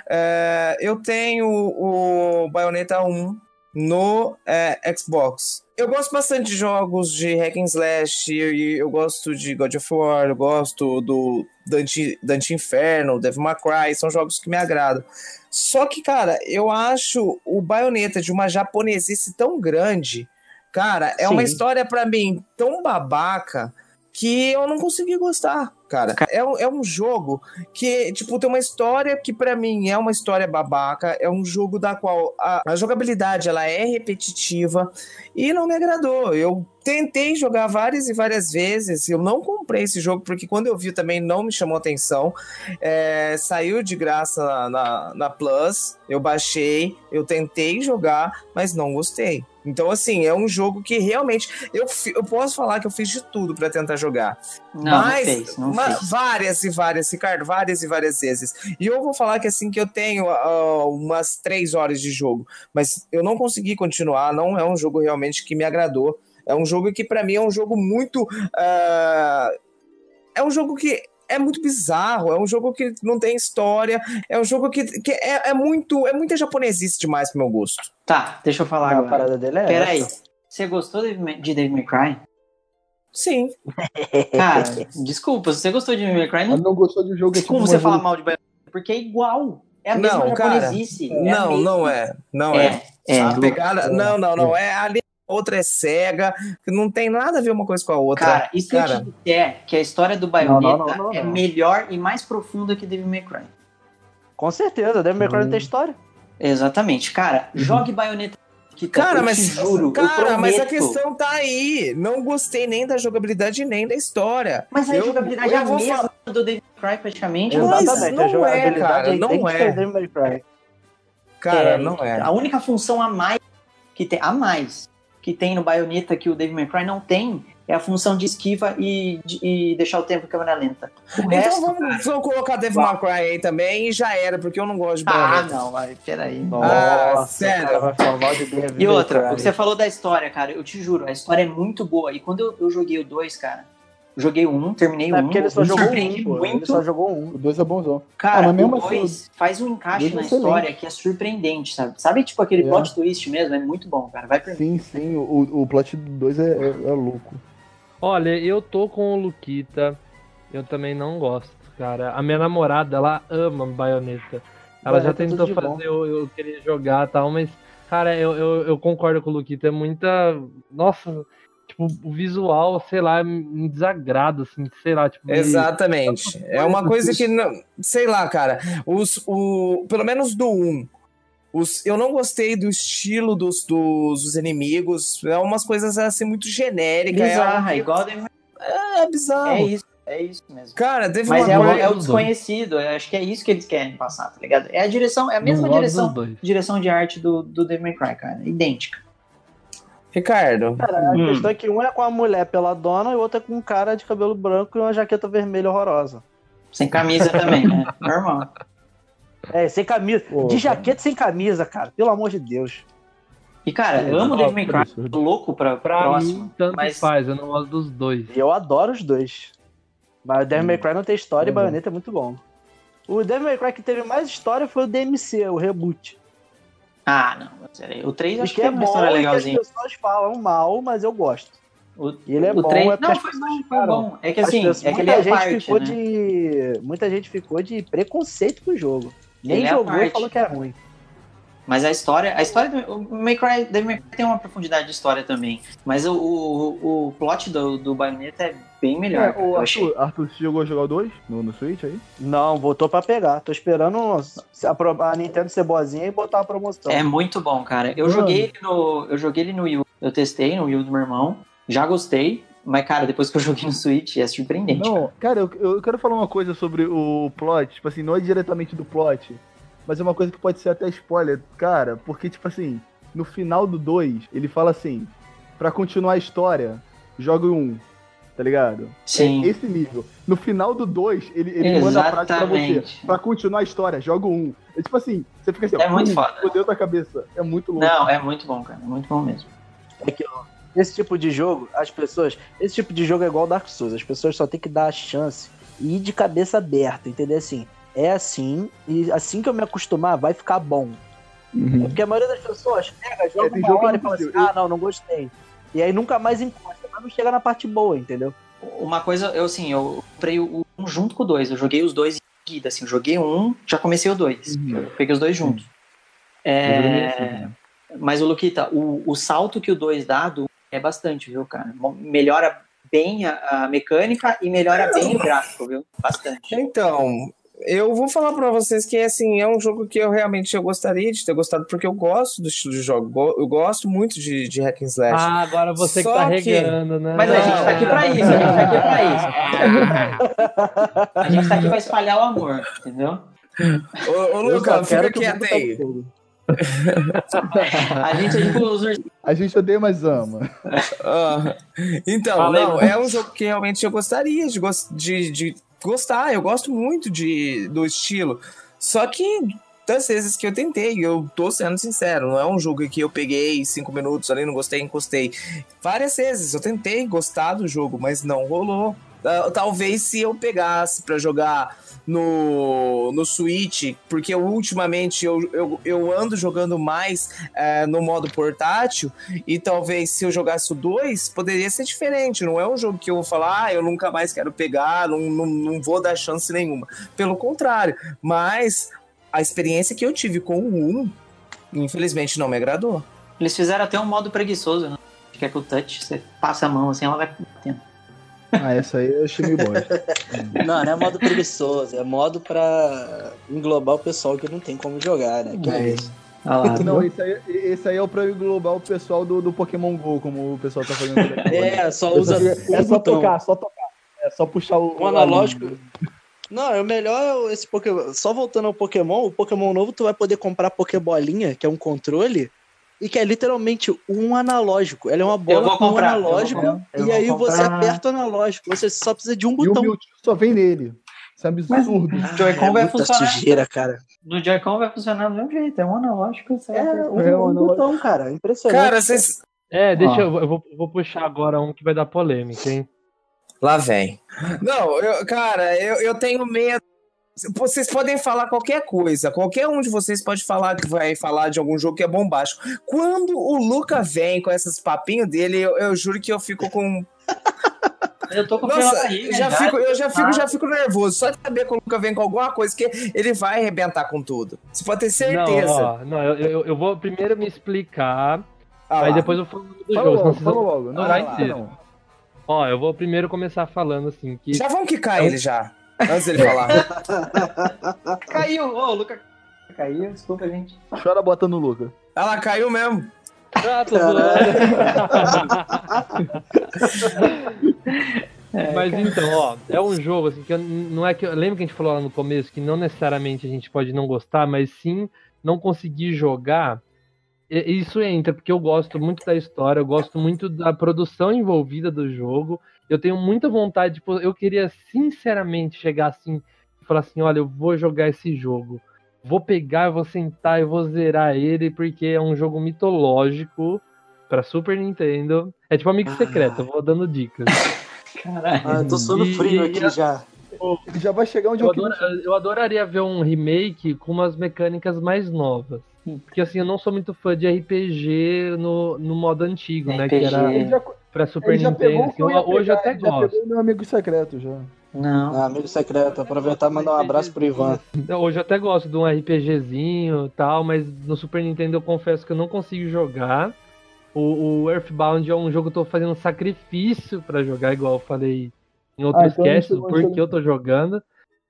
S6: É, eu tenho o Bayonetta 1 no é, Xbox. Eu gosto bastante de jogos de hack and slash, e eu gosto de God of War, eu gosto do Dante, Dante Inferno, Devil May Cry, são jogos que me agradam. Só que, cara, eu acho o Bayonetta de uma japonesice tão grande, cara, é uma
S8: Sim.
S6: história pra mim tão babaca que eu não consegui gostar, cara. É, um- é um jogo que, tipo, tem uma história que pra mim é uma história babaca, é um jogo da qual a, a jogabilidade ela é repetitiva e não me agradou. Eu tentei jogar várias e várias vezes, eu não comprei esse jogo porque quando eu vi também não me chamou atenção. É, saiu de graça na, na, na Plus, eu baixei, eu tentei jogar, mas não gostei. Então, assim, é um jogo que realmente eu, eu posso falar que eu fiz de tudo pra tentar jogar.
S7: Não, não
S6: Mas,
S7: fez, não
S6: ma-
S7: fez.
S6: Várias e várias, Ricardo, várias e várias vezes. E eu vou falar que assim que eu tenho ah, umas três horas de jogo, mas eu não consegui continuar. Não é um jogo realmente que me agradou. É um jogo que pra mim é um jogo muito, ah, é um jogo que é muito bizarro. É um jogo que não tem história. É um jogo que, que é, é muito, é muita japonesice demais pro meu gosto.
S7: Tá, deixa eu falar
S8: a
S7: agora.
S8: parada dele é
S7: Peraí,
S8: essa.
S7: você gostou de de Devil May Cry?
S6: Sim.
S7: Cara, desculpa, se você gostou de Devil May Cry, não
S5: não gostou do jogo. é
S7: tem como
S5: tipo
S7: você falar
S5: evolução.
S7: mal de Bayonetta, porque é igual. É a mesma
S6: Não, cara.
S7: japonesice. é
S6: não, não é. Não é.
S7: É, é.
S6: a pegada. Não, não, não. É ali. Outra é cega, que não tem nada a ver uma coisa com a outra.
S7: Cara, e se
S6: Cara.
S7: te disser que a história do Bayonetta é
S8: não.
S7: melhor e mais profunda que Devil May Cry?
S8: Com certeza, Devil May Cry não tem história.
S7: Exatamente. Cara, jogue Bayonetta. Que tá,
S6: Cara,
S7: eu
S6: mas,
S7: juro,
S6: cara, mas a questão tá aí. Não gostei nem da jogabilidade nem da história.
S7: Mas a
S6: Eu-
S7: jogabilidade
S6: eu
S7: é a mesma
S6: falar-
S7: do Devil May Cry, praticamente.
S6: Mas
S8: Exatamente,
S6: não
S8: a jogabilidade
S6: é, cara,
S8: é
S6: não é. Cara, não é.
S7: A única função a mais que tem, a mais que tem no Bayonetta que o Devil May Cry não tem é a função de esquiva e, de- e deixar o tempo em câmera lenta. O
S6: Então
S7: resto,
S6: vamos, vamos colocar Devil May Cry aí também e já era, porque eu não gosto de
S7: Ah,
S6: Bayonetta.
S7: não, vai, peraí.
S6: Ah,
S8: Nossa,
S6: sério?
S8: o cara vai falar mal de
S7: E outra, o que você falou da história, cara, eu te juro, a história é muito boa. E quando eu, eu joguei o 2, cara, Joguei um, terminei
S8: É
S7: um.
S8: porque ele só jogou um, pô. Ele
S7: muito.
S8: só jogou um.
S5: O 2 é bonzão.
S7: Cara,
S5: Ah, mesmo
S7: o
S5: assim,
S7: 2 faz um encaixe
S5: dois é
S7: na
S5: excelente.
S7: história que é surpreendente, sabe? Sabe, tipo, aquele
S5: É.
S7: plot twist mesmo? É muito bom, cara. Vai por mim.
S5: Sim, sim, o, o plot do 2 é, é, é louco.
S4: Olha, eu tô com o Luquita. Eu também não gosto, cara. A minha namorada, ela ama baioneta. Ela já
S8: Bayonetta é
S4: tentou fazer eu, eu querer jogar e tal, mas, cara, eu, eu, eu concordo com o Luquita. É muita. Nossa, tipo, o visual, sei lá, me desagrada, assim, sei lá, tipo. me-
S6: Exatamente. É uma coisa que, não, sei lá, cara. Os, o, pelo menos do 1. Os, eu não gostei do estilo dos, dos, dos inimigos. É umas coisas assim muito genéricas.
S7: Bizarra,
S6: é,
S7: igual May
S6: é, bizarro.
S7: É isso, é isso mesmo.
S6: Cara, teve
S7: Mas
S6: uma
S7: é o, é o desconhecido, eu acho que é isso que eles querem passar, tá ligado? É a direção, é a mesma direção, direção de arte do, do Devil May Cry, cara. Idêntica.
S6: Ricardo.
S8: Cara, a
S7: Hum.
S8: questão é que um é com a mulher peladona e o outro é com um cara de cabelo branco e uma jaqueta vermelha horrorosa.
S7: Sem camisa também, né? Normal.
S8: É, sem camisa.
S5: Pô,
S8: de jaqueta sem camisa, cara. Pelo amor de Deus.
S7: E, cara, eu amo o Devil May Cry, louco pra,
S4: Pra
S7: próximo.
S4: mim, tanto
S7: mas
S4: faz, eu não gosto dos dois.
S8: E eu adoro os dois. Mas o Devil May Cry não tem história e
S5: Uhum.
S8: Bayonetta é muito bom. O Devil May Cry que teve mais história foi o DMC, o reboot.
S7: Ah, não. O 3
S8: E
S7: acho
S8: que
S7: que
S8: é
S7: tem
S8: bom
S7: uma história
S8: e que as pessoas falam mal, mas eu gosto.
S7: O,
S8: E ele é bom,
S7: 3...
S8: é
S7: Não, foi bom, foi bom. É que
S8: As
S7: assim,
S8: pessoas-
S7: é que ele
S8: muita
S7: é
S8: gente
S7: parte,
S8: ficou
S7: né?
S8: de. Muita gente ficou de preconceito com o jogo. Nem
S7: Ele é
S8: jogou e
S7: parte.
S8: falou que é ruim.
S7: Mas a história, a história do o May Cry, Devil May Cry tem uma profundidade de história também. Mas o, o, o plot do, do Bayonetta é bem melhor.
S5: É,
S7: cara,
S5: o
S7: eu achei.
S5: Arthur, Arthur você chegou a jogar o 2 no, no Switch aí?
S8: Não, voltou pra pegar. Tô esperando a, a Nintendo ser boazinha e botar a promoção.
S7: É muito bom, cara. Eu
S5: Mano.
S7: joguei ele no, eu joguei ele no Wii. U. Eu testei no Wii U do meu irmão. Já gostei. Mas, cara, depois que eu joguei no Switch, é surpreendente. cara.
S5: Não, cara, eu, eu quero falar uma coisa sobre o plot, tipo assim, não é diretamente do plot, mas é uma coisa que pode ser até spoiler, cara, porque, tipo assim, no final do 2, ele fala assim, pra continuar a história, joga o 1, tá ligado?
S7: Sim.
S5: É esse nível. No final do 2, ele, ele manda a frase pra você, pra continuar a história, joga o 1. É tipo assim, você fica assim,
S7: É muito
S5: "Hum,
S7: foda."
S5: Fodeu tua cabeça, é muito louco.
S7: Não, é muito bom, cara. É muito bom mesmo.
S8: É que, ó, esse tipo de jogo, as pessoas. Esse tipo de jogo é igual Dark Souls. As pessoas só tem que dar a chance e ir de cabeça aberta, entendeu? Assim, é assim, e assim que eu me acostumar, vai ficar bom.
S5: Uhum.
S8: É porque a maioria das pessoas pega, joga
S5: É,
S8: uma hora e fala assim, ah, não, não gostei. E aí nunca mais encosta, mas não chega na parte boa, entendeu?
S7: Uma coisa, eu assim, eu comprei o 1 junto com o 2. Eu joguei os dois em seguida, assim. Eu joguei um, já comecei o 2.
S5: Uhum.
S7: Peguei os dois juntos. É... Mas o Luquita, o, o salto que o 2 dá do é bastante, viu, cara? Melhora bem a, a mecânica e melhora bem o gráfico, viu? Bastante.
S6: Então, eu vou falar pra vocês que assim, é um jogo que eu realmente eu gostaria de ter gostado, porque eu gosto do estilo de jogo. Go- Eu gosto muito de, de hack and slash.
S4: Ah, agora você
S6: Só
S4: que tá
S6: que-
S4: regando, né?
S7: Mas a gente tá aqui pra isso, a gente tá aqui pra isso. A gente tá aqui pra espalhar o amor, entendeu?
S6: Ô, ô
S8: Eu
S6: Luca,
S8: só quero
S6: fica quieto
S8: tá
S6: aí.
S7: A gente é tipo os
S5: A gente odeia, mas ama.
S6: Ah, então, não, é um jogo que realmente eu gostaria de, de, de gostar. Eu gosto muito de, do estilo. Só que das vezes que eu tentei, eu tô sendo sincero, não é um jogo que eu peguei cinco minutos ali, não gostei, encostei. Várias vezes eu tentei gostar do jogo, mas não rolou. Ah, Talvez se eu pegasse pra jogar no, no Switch, porque eu, ultimamente eu, eu, eu ando jogando mais eh, no modo portátil, e talvez se eu jogasse o 2, poderia ser diferente. Não é um jogo que eu vou falar, ah, eu nunca mais quero pegar, não, não, não vou dar chance nenhuma. Pelo contrário, mas a experiência que eu tive com o 1, infelizmente não me agradou.
S7: Eles fizeram até um modo preguiçoso, né? Que é com o touch, você passa a mão assim, ela vai batendo.
S5: Ah, essa aí eu achei meio bosta.
S8: Não, não é modo preguiçoso, é modo pra englobar o pessoal que não tem como jogar, né? Que é isso.
S7: Olha lá,
S5: Não, esse aí, esse aí é o pra englobar o pessoal do, do Pokémon GO, como o pessoal tá fazendo.
S8: É, só usa
S5: é só
S8: botão.
S5: tocar, só tocar. É só puxar o.
S8: Um analógico. Não, é o melhor é o- esse Pokémon. Só voltando ao Pokémon, o Pokémon novo tu vai poder comprar Pokébolinha, que é um controle, e que é literalmente um analógico. Ela é uma bola com um analógico, e aí você
S7: comprar.
S8: aperta o analógico. Você só precisa de um
S5: E o
S8: botão.
S5: Mewtwo só vem nele. Isso é absurdo.
S7: O Joy-Con
S8: é
S7: vai funcionar.
S8: sujeira, cara.
S7: No Joy-Con vai funcionar do mesmo jeito, é um analógico. Você
S8: É, um,
S5: É,
S8: um
S5: analógico.
S8: botão, cara. Impressionante.
S6: Cara, vocês.
S4: É, deixa
S7: Ó.
S4: eu, eu vou, vou puxar agora um que vai dar polêmica, hein?
S6: Lá vem. Não, eu, cara, eu, eu tenho medo. Vocês podem falar qualquer coisa. Qualquer um de vocês pode falar que vai falar de algum jogo que é bombástico. Quando o Luca vem com esses papinhos dele, eu, eu juro que eu fico com.
S7: Eu tô com
S6: Nossa,
S7: barriga.
S6: já fico, eu já fico,
S7: Ah.
S6: já fico nervoso. Só de saber que o Luca vem com alguma coisa que ele vai arrebentar com tudo. Você pode ter certeza.
S4: Não, ó, não eu, eu, eu vou primeiro me explicar,
S6: Ah
S4: aí
S6: lá.
S4: depois eu falo do
S5: Fala
S4: jogo,
S5: logo, fala
S4: vão
S5: logo. Não,
S4: adorar
S5: não.
S4: Ó, eu vou primeiro começar falando assim, que
S6: Já vamos quicar
S4: É um-
S6: ele já. Antes dele falar.
S7: Caiu, ô, o Luca caiu, desculpa, gente.
S5: Chora bota no Luca.
S6: Ela caiu mesmo.
S4: Ah, tô zoando. Mas então, ó, é um jogo assim que eu, não é que eu, lembra que a gente falou lá no começo que não necessariamente a gente pode não gostar, mas sim não conseguir jogar. E- Isso entra porque eu gosto muito da história, eu gosto muito da produção envolvida do jogo. Eu tenho muita vontade, tipo, eu queria sinceramente chegar assim e falar assim, olha, eu vou jogar esse jogo. Vou pegar, eu vou sentar e vou zerar ele porque é um jogo mitológico para Super Nintendo. É tipo amigo secreto, eu vou dando dicas.
S7: Caralho.
S8: Ah, eu tô suando frio aqui já.
S5: Ele já vai chegar onde
S4: Eu,
S5: eu
S4: adora- eu adoraria ver um remake com umas mecânicas mais novas. Porque assim, eu não sou muito fã de RPG no, no modo antigo, né? Que era
S5: Ele já,
S4: pra Super
S5: ele já pegou
S4: Nintendo.
S5: o que eu
S4: assim, hoje até
S5: já
S4: gosto.
S5: pegou meu amigo secreto já.
S7: Não.
S8: Ah, amigo secreto, aproveitar e mandar um abraço pro Ivan.
S4: Hoje eu até gosto de um RPGzinho e tal, mas no Super Nintendo eu confesso que eu não consigo jogar. O, o Earthbound é um jogo que eu tô fazendo sacrifício pra jogar, igual eu falei em outros
S5: Ah, então
S4: casts, porque eu tô jogando.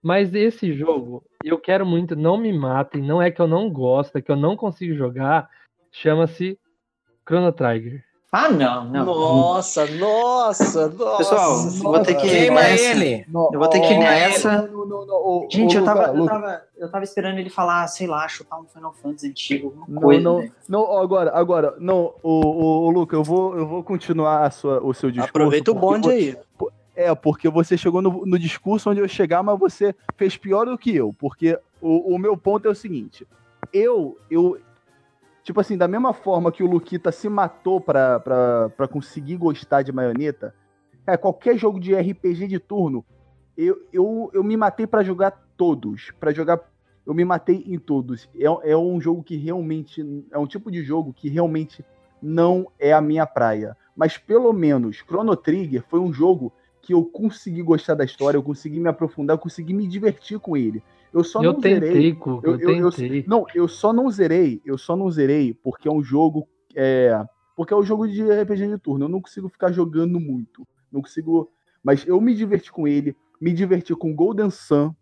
S4: Mas esse jogo, eu quero muito, não me matem, não é que eu não gosto, é que eu não consigo jogar. Chama-se Chrono Trigger.
S7: Ah, não, não.
S8: Nossa, nossa, nossa.
S7: Pessoal, eu vou ter que ir
S6: Queima
S7: nessa.
S6: ele.
S7: Eu vou ter que ir nessa. Gente, eu, tava, eu, tava, eu tava esperando ele falar, sei lá, chutar um Final Fantasy antigo, alguma
S5: Não,
S7: coisa.
S5: não,
S7: velho.
S5: não, agora, agora, não, o, o, o Luca, eu vou, eu vou continuar a sua, o seu discurso.
S8: Aproveita o bonde aí.
S5: É, porque você chegou no, no discurso onde eu chegar, mas você fez pior do que eu. Porque o, o meu ponto é o seguinte: eu, eu. Tipo assim, da mesma forma que o Luquita se matou pra, pra, pra conseguir gostar de maioneta, é, qualquer jogo de RPG de turno, eu, eu, eu me matei pra jogar todos. Pra jogar. Eu me matei em todos. É, é um jogo que realmente. É um tipo de jogo que realmente não é a minha praia. Mas pelo menos Chrono Trigger foi um jogo que eu consegui gostar da história, eu consegui me aprofundar, eu consegui me divertir com ele. Eu só
S4: eu
S5: não
S4: tentei,
S5: zerei.
S4: Cuca,
S5: Eu,
S4: eu,
S5: eu,
S4: tentei.
S5: não, eu só não zerei, eu só não zerei porque é um jogo. É, porque é um jogo de RPG de turno. Eu não consigo ficar jogando muito. Não consigo. Mas eu me diverti com ele, me diverti com Golden Sun,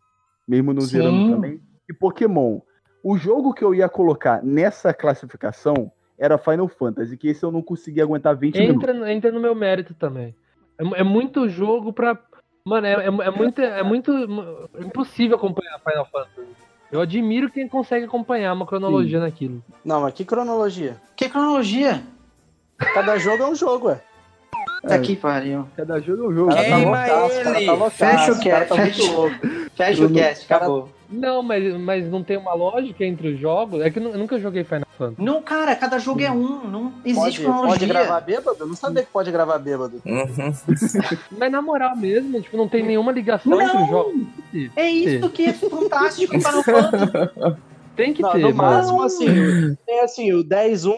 S5: mesmo não
S7: Sim.
S5: zerando também, e Pokémon. O jogo que eu ia colocar nessa classificação era Final Fantasy, que esse eu não consegui aguentar 20 minutos.
S4: Entra, no- entra no meu mérito também. É, é muito jogo pra. Mano, é, é, é muito, é muito impossível acompanhar Final Fantasy. Eu admiro quem consegue acompanhar uma cronologia naquilo.
S8: Não, mas que cronologia?
S7: Que cronologia?
S8: Cada jogo é um jogo, ué.
S7: Tá aqui, pariu.
S5: Cada jogo é um jogo.
S8: Tá
S6: Queima
S8: loucaço, cara,
S6: ele!
S8: tá loucaço,
S7: Fecha o
S8: cara
S7: cast,
S8: tá muito
S7: fecha.
S8: louco.
S7: Fecha o cast, acabou.
S4: Não, mas, mas não tem uma lógica entre os jogos. É que eu nunca joguei Final
S7: Não, cara, cada jogo é um. Não existe
S8: Pode,
S7: cronologia.
S8: pode gravar bêbado? Eu não sabia que pode gravar bêbado.
S6: Uhum.
S4: Mas na moral mesmo, tipo, não tem nenhuma ligação entre
S7: Não.
S4: os jogos.
S7: É isso que é fantástico em Final Fantasy.
S4: Tem que
S8: Não,
S4: ter,
S8: no máximo, assim, tem assim, o 10-1,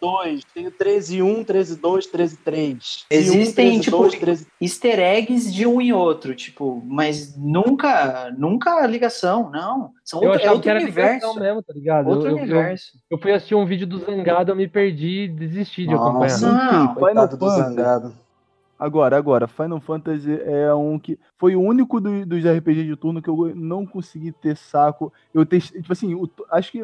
S8: 10-2, tem o 13-1, 13-2, 13-3.
S7: Existem, tipo,
S8: 13-2, 13
S7: Easter eggs de um em outro, tipo, mas nunca, nunca ligação, não. São
S4: Eu
S7: outro, é outro
S4: que era
S7: universo.
S4: mesmo, tá ligado?
S7: Outro
S4: eu, eu-
S7: universo.
S4: Eu, fui assistir um vídeo do Zangado, eu me perdi e desisti de acompanhar.
S8: Nossa,
S7: Não,
S8: coitado do zangado.
S5: Agora, agora, Final Fantasy é um que. Foi o único do- dos RPG de turno que eu não consegui ter saco. Eu testei. Tipo assim, o- acho que.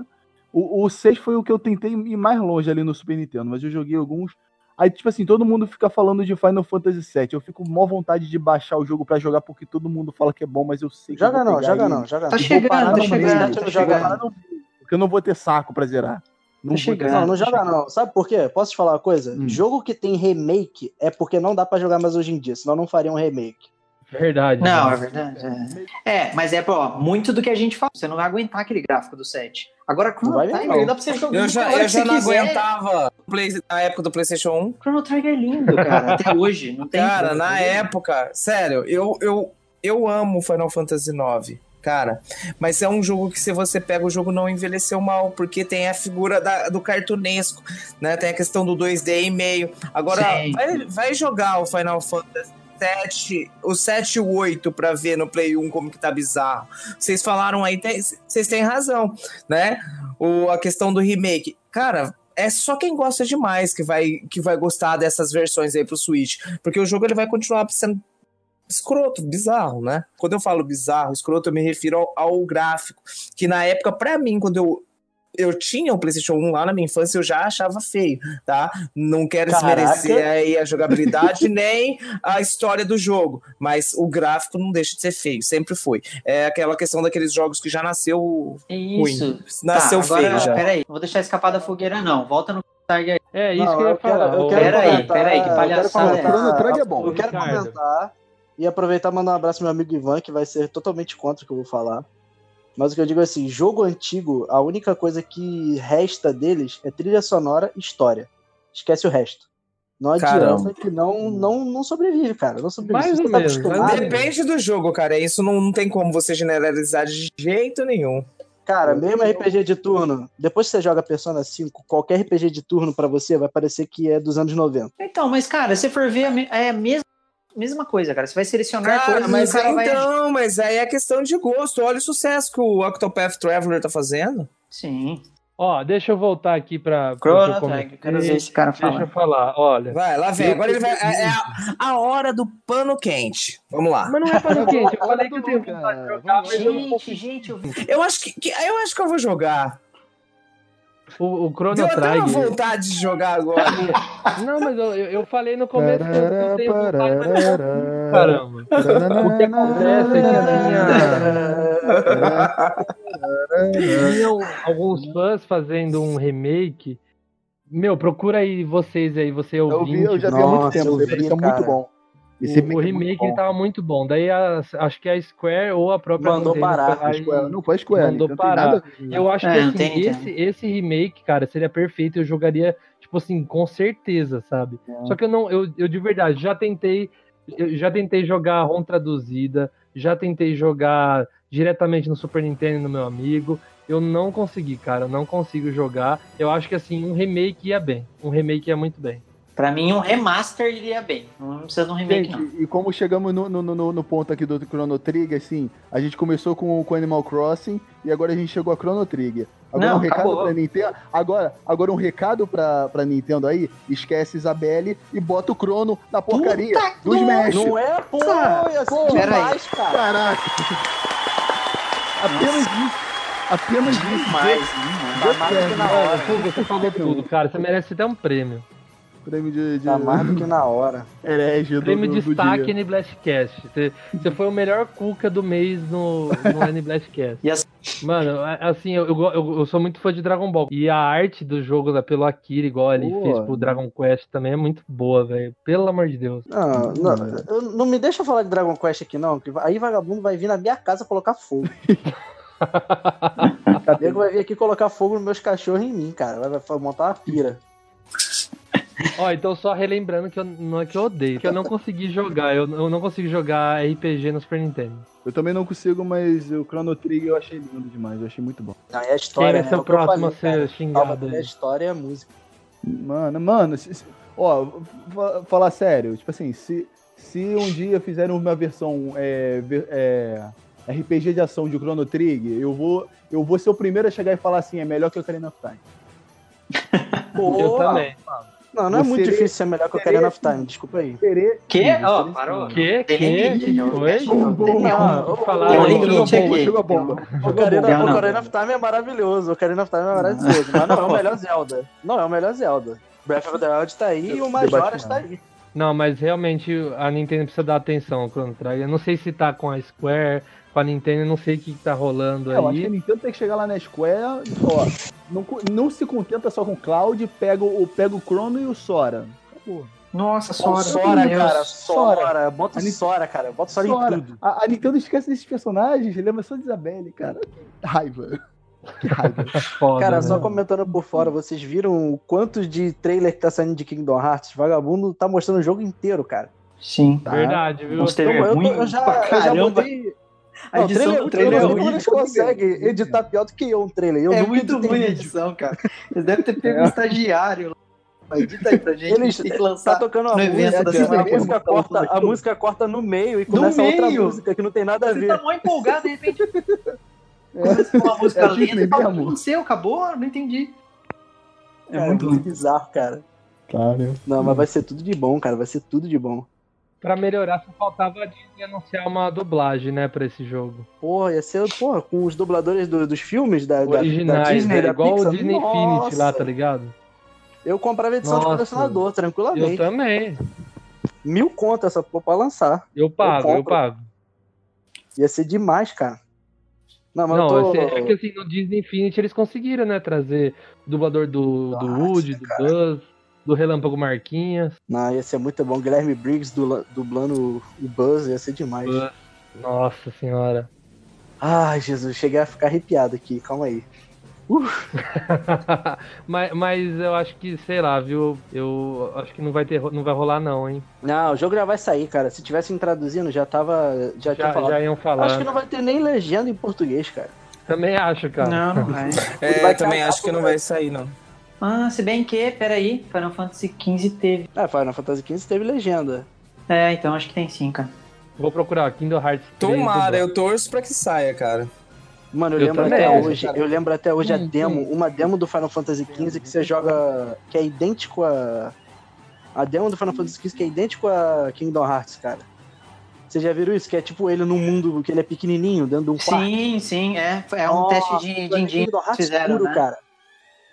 S5: O, o 6 foi o que eu tentei ir mais longe ali no Super Nintendo, mas eu joguei alguns. Aí, tipo assim, todo mundo fica falando de Final Fantasy VII. Eu fico com maior vontade de baixar o jogo pra jogar, porque todo mundo fala que é bom, mas eu sei que.
S8: Joga não, joga
S5: ele.
S8: não, joga
S7: Tá
S8: não.
S5: Parar
S7: chegando, tá
S5: meio,
S7: chegando,
S8: tá chegando.
S5: Porque eu não vou ter saco pra zerar. Não
S7: chegando.
S8: Não, não joga não. Sabe por quê? Posso te falar uma coisa?
S5: Hum.
S8: Jogo que tem remake é porque não dá pra jogar mais hoje em dia, senão não faria um remake.
S4: Verdade.
S7: Não,
S4: né?
S7: é verdade. É, É, mas é, pô, muito do que a gente fala. Você não vai aguentar aquele gráfico do 7. Agora, Chrono
S8: vai
S7: Trigger
S8: não.
S7: dá pra você jogar
S6: Eu já, eu já
S7: você
S6: não
S7: quiser.
S6: aguentava Play- na época do PlayStation 1.
S7: Chrono Trigger é lindo, cara, até hoje. Não tem
S6: Cara, na época, sério, eu, eu, eu amo Final Fantasy IX. Cara, mas é um jogo que se você pega o jogo não envelheceu mal, porque tem a figura da- do cartunesco, né? Tem a questão do 2D e meio. Agora, vai, vai jogar o Final Fantasy 7, o 7 e o 8 pra ver no Play 1 como que tá bizarro. Vocês falaram aí, vocês têm razão, né? O, a questão do remake. Cara, é só quem gosta demais que vai, que vai gostar dessas versões aí pro Switch. Porque o jogo ele vai continuar sendo escroto, bizarro, né? Quando eu falo bizarro, escroto, eu me refiro ao, ao gráfico. Que na época, pra mim, quando eu, eu tinha o PlayStation 1 lá na minha infância, eu já achava feio, tá? Não quero
S8: Caraca.
S6: desmerecer aí a jogabilidade nem a história do jogo, mas o gráfico não deixa de ser feio, sempre foi. É aquela questão daqueles jogos que já nasceu
S7: Isso.
S6: ruim. Nasceu
S7: tá, agora,
S6: feio já.
S7: Peraí, não vou deixar escapar da fogueira, não. Volta no Trigger aí.
S4: É isso
S8: Não,
S4: que eu ia
S8: quero-
S4: falar.
S8: eu
S4: Ô,
S8: quero
S7: Pera aí,
S8: comentar-
S7: pera aí, que palhaçada
S8: comentar-
S5: é é bom.
S8: Eu quero
S4: Ricardo.
S8: comentar e aproveitar e mandar um abraço pro meu amigo Ivan, que vai ser totalmente contra o que eu vou falar. Mas o que eu digo é assim, jogo antigo, a única coisa que resta deles é trilha sonora e história. Esquece o resto. Não adianta
S6: Caramba.
S8: que não, não, não sobrevive, cara. Não sobrevive.
S4: Mais ou
S8: tá
S4: menos,
S6: Depende do jogo, cara. Isso não, não tem como você generalizar de jeito nenhum.
S8: Cara, mesmo RPG de turno, depois que você joga Persona 5, qualquer RPG de turno pra você vai parecer que é dos anos 90.
S7: Então, mas, cara, se for ver, é a é a mesma, mesma coisa, cara. Você vai selecionar
S6: Cara,
S7: coisas
S6: mas
S7: cara vai...
S6: então, mas aí é questão de gosto. Olha o sucesso que o Octopath Traveler tá fazendo.
S7: Sim.
S4: Ó, deixa eu voltar aqui pra. eu
S7: Chrono
S4: comentei.
S7: Trigger, quero ver esse cara
S4: Deixa eu
S7: falar.
S4: falar, olha.
S6: Vai, lá vem.
S4: Eu-
S6: Agora ele vai. É, é a, a hora do pano quente. Vamos lá.
S4: Mas não é para quente, eu falei que eu tenho vontade de jogar, mas eu não
S7: Gente, gente, eu...
S6: Eu acho que, que- eu acho que eu vou jogar.
S4: O, o Chrono
S6: Deu
S4: Trigger.
S6: vontade de jogar agora.
S4: Não, mas eu, eu eu falei no começo que eu, eu tenho vontade, mas não caramba. O que acontece é que tinha, tinham alguns fãs fazendo um remake. Meu, procura aí vocês aí, você
S5: Eu
S4: ouvinte.
S5: vi, eu já vi há muito tempo.
S8: eu vi,
S5: é
S8: cara.
S5: muito bom. Esse
S4: O, o
S5: remake é muito
S4: remake
S5: bom.
S4: ele tava muito bom. Daí a- acho que a Square ou a própria
S8: Mandou
S4: Nintendo
S8: parar,
S4: e
S5: Square, não foi a Square,
S4: mandou parar.
S5: nada.
S4: Eu acho
S7: É,
S4: que assim,
S7: tem
S4: esse, esse remake, cara, seria perfeito. Eu jogaria, tipo assim, com certeza, sabe? Só que eu não, eu, eu de verdade já tentei, eu já tentei jogar ROM traduzida, já tentei jogar diretamente no Super Nintendo no meu amigo. Eu não consegui, cara, eu não consigo jogar. Eu acho que assim, um remake ia bem. Um remake ia muito bem.
S7: Pra mim, um remaster iria bem. Não precisa de um remake, não.
S5: Gente, e como chegamos no, no, no, no ponto aqui do Chrono Trigger, assim, a gente começou com, com Animal Crossing e agora a gente chegou a Chrono Trigger. Agora
S7: Não,
S5: um recado
S7: acabou.
S5: pra Nintendo. Agora, agora um recado pra, pra Nintendo aí, esquece Isabelle e bota o Chrono na porcaria do Smash.
S8: Não é, pô,
S5: Cara,
S8: é
S5: pô,
S8: demais, cara.
S5: Caraca. Apenas isso. Apenas isso.
S7: Mais,
S8: Tá mais que na hora.
S4: Você falou tudo, cara. Você merece até um prêmio.
S5: Prêmio de, de
S8: Tá mais do que na hora.
S5: herege do,
S4: Prêmio
S5: do,
S4: de
S5: do
S4: destaque
S5: dia.
S4: no Blastcast. Você, foi o melhor cuca do mês no, no N Blastcast.
S7: As-
S4: Mano, assim, eu, eu, eu- sou muito fã de Dragon Ball. E a arte do jogo da pelo Akira, igual ele fez pro Dragon Quest, também é muito boa, velho. Pelo amor de Deus.
S8: Não, não, eu- não me deixa falar de Dragon Quest aqui, não, que aí vagabundo vai vir na minha casa colocar fogo. Nego vai vir aqui colocar fogo nos meus cachorros e em mim, cara. Vai, vai montar uma pira.
S4: Ó, então só relembrando que eu, não é que eu odeio, que eu não consegui jogar. Eu, eu não consigo jogar RPG no Super Nintendo.
S5: Eu também não consigo, mas o Chrono Trigger eu achei lindo demais. Eu achei muito bom.
S8: Não, é a história,
S4: Quem
S8: né? É
S4: o
S8: que eu
S4: próximo a ser
S8: cara.
S4: xingado
S8: a história e a música.
S5: Mano, mano, se- se- ó, fa- falar sério, tipo assim, se, se um dia fizerem uma versão é, é, RPG de ação de Chrono Trigger, eu vou, eu vou ser o primeiro a chegar e falar assim, é melhor que o Ocarina of Time.
S8: Pô,
S4: Eu também.
S8: Não, não é muito
S5: serei-
S8: difícil ser melhor que o Ocarina of Time, desculpa aí.
S5: Serei-
S7: Que? Ó, parou.
S4: Que? Que?
S7: limite,
S4: Que
S7: não.
S4: foi?
S8: Não,
S4: Falaram aí,
S7: limite
S5: chegou a bomba,
S8: Ocarina,
S7: Não,
S8: o
S7: não.
S8: Ocarina of Time é maravilhoso. O Ocarina of Time é maravilhoso. Mas não é o melhor Zelda. Não é o melhor Zelda. Breath of the Wild tá aí e o Majora's tá aí.
S4: Não, mas realmente a Nintendo precisa dar atenção ao Chrono Trigger. Eu não sei se tá com a Square, com a Nintendo, eu não sei o que, que tá rolando
S5: É, eu acho que a
S4: aí.
S5: Nintendo tem que chegar lá na Square, ó, não, co- não se contenta só com o Cloud, pega o, pega o Chrono e o Sora. Acabou.
S7: Nossa,
S8: Sora,
S7: Sora.
S8: Cara. Sora.
S5: Sora.
S8: Bota
S5: Nintendo-
S8: Sora, cara. Bota Sora,
S5: Sora.
S8: em tudo.
S5: A, a Nintendo esquece desses personagens, lembra só de Isabelle, cara. Que raiva. Que raiva.
S4: Foda,
S8: Cara,
S4: né?
S8: só comentando por fora, vocês viram o quanto de trailer que tá saindo de Kingdom Hearts? Vagabundo tá mostrando o jogo inteiro, cara.
S7: Sim.
S5: Tá.
S4: Verdade, viu?
S8: Então, eu, tô- eu já,
S7: pra
S8: eu já.
S7: A
S8: Não,
S7: edição
S8: trailer,
S7: do trailer é
S8: sei como
S7: ruim.
S8: eles conseguem editar pior do que eu um trailer. Eu
S7: É muito ruim a edição, cara. Eles devem ter pego um estagiário. lá. Edita aí pra gente.
S8: Eles
S7: tem que
S8: tá
S7: lançar.
S8: tocando a
S7: no evento
S8: música,
S7: da
S8: assim, a,
S7: semana.
S8: música corta, a música corta no meio e começa outra
S7: meio?
S8: música que não tem nada a
S7: Você
S8: ver.
S7: tá mó empolgado, de repente. Começa com uma música
S5: É
S7: lenta.
S5: mesmo.
S7: fala, O que aconteceu? Acabou? Não entendi. É
S8: Cara,
S7: muito ruim.
S8: bizarro, cara.
S5: Cara,
S8: Não, mas vai ser tudo de bom, cara. Vai ser tudo de bom.
S4: Pra melhorar, só faltava a Disney anunciar uma dublagem, né, pra esse jogo.
S8: Porra, ia ser, porra, com os dubladores do- dos filmes da, da,
S4: Originais,
S8: da Disney,
S4: né?
S8: da
S4: igual
S8: Pixar.
S4: o Disney Infinity lá,
S8: Nossa.
S4: tá ligado?
S8: Eu comprava edição de
S4: Nossa.
S8: colecionador,
S4: Eu
S8: tranquilamente.
S4: também.
S8: Mil conto essa porra pra lançar.
S4: Eu pago, eu,
S8: compro.
S4: pago.
S8: Ia ser demais, cara. Não, mas
S4: Não,
S8: eu tô...
S4: esse- é que assim, no Disney Infinity eles conseguiram, né, trazer o dublador do, do
S8: Nossa,
S4: Woody, do Buzz, do Relâmpago Marquinhas.
S8: Não, ia ser muito bom. Guilherme Briggs dubla- dublando o Buzz, ia ser demais.
S4: Buzz. Nossa senhora.
S8: Ai, Jesus, cheguei a ficar arrepiado aqui, calma aí.
S4: mas, mas eu acho que, sei lá, viu? Eu acho que não vai ter, não vai rolar não, hein?
S8: Não, o jogo já vai sair, cara. Se tivessem traduzindo, já tava. Já, tinha
S4: Já,
S8: falado.
S4: já iam falar.
S8: Acho que não vai ter nem legenda em português, cara.
S4: Também acho, cara.
S7: Não, não vai.
S6: É,
S8: vai
S6: também acho que não vai sair, não.
S7: Ah, se bem que, peraí, Final Fantasy XV teve.
S8: Ah, Final Fantasy XV teve legenda.
S7: É, então acho que tem sim, cara.
S4: Vou procurar Kingdom Hearts 3.
S6: Tomara, eu torço pra que saia, cara.
S8: Mano, eu,
S4: Eu
S8: lembro
S4: também
S8: até hoje.
S6: cara.
S8: Eu lembro até hoje a
S6: Hum,
S8: demo, uma demo do Final Fantasy XV que você joga. que é idêntico a. A demo do Final Fantasy XV que é idêntico a Kingdom Hearts, cara. Vocês já viram isso? Que é tipo ele num mundo que ele é pequenininho, dentro de um quarto.
S7: Sim, sim, é. É um
S8: Nossa,
S7: teste de
S8: Kingdom
S7: din-din que
S8: Hearts
S7: fizeram,
S8: puro,
S7: né?
S8: cara.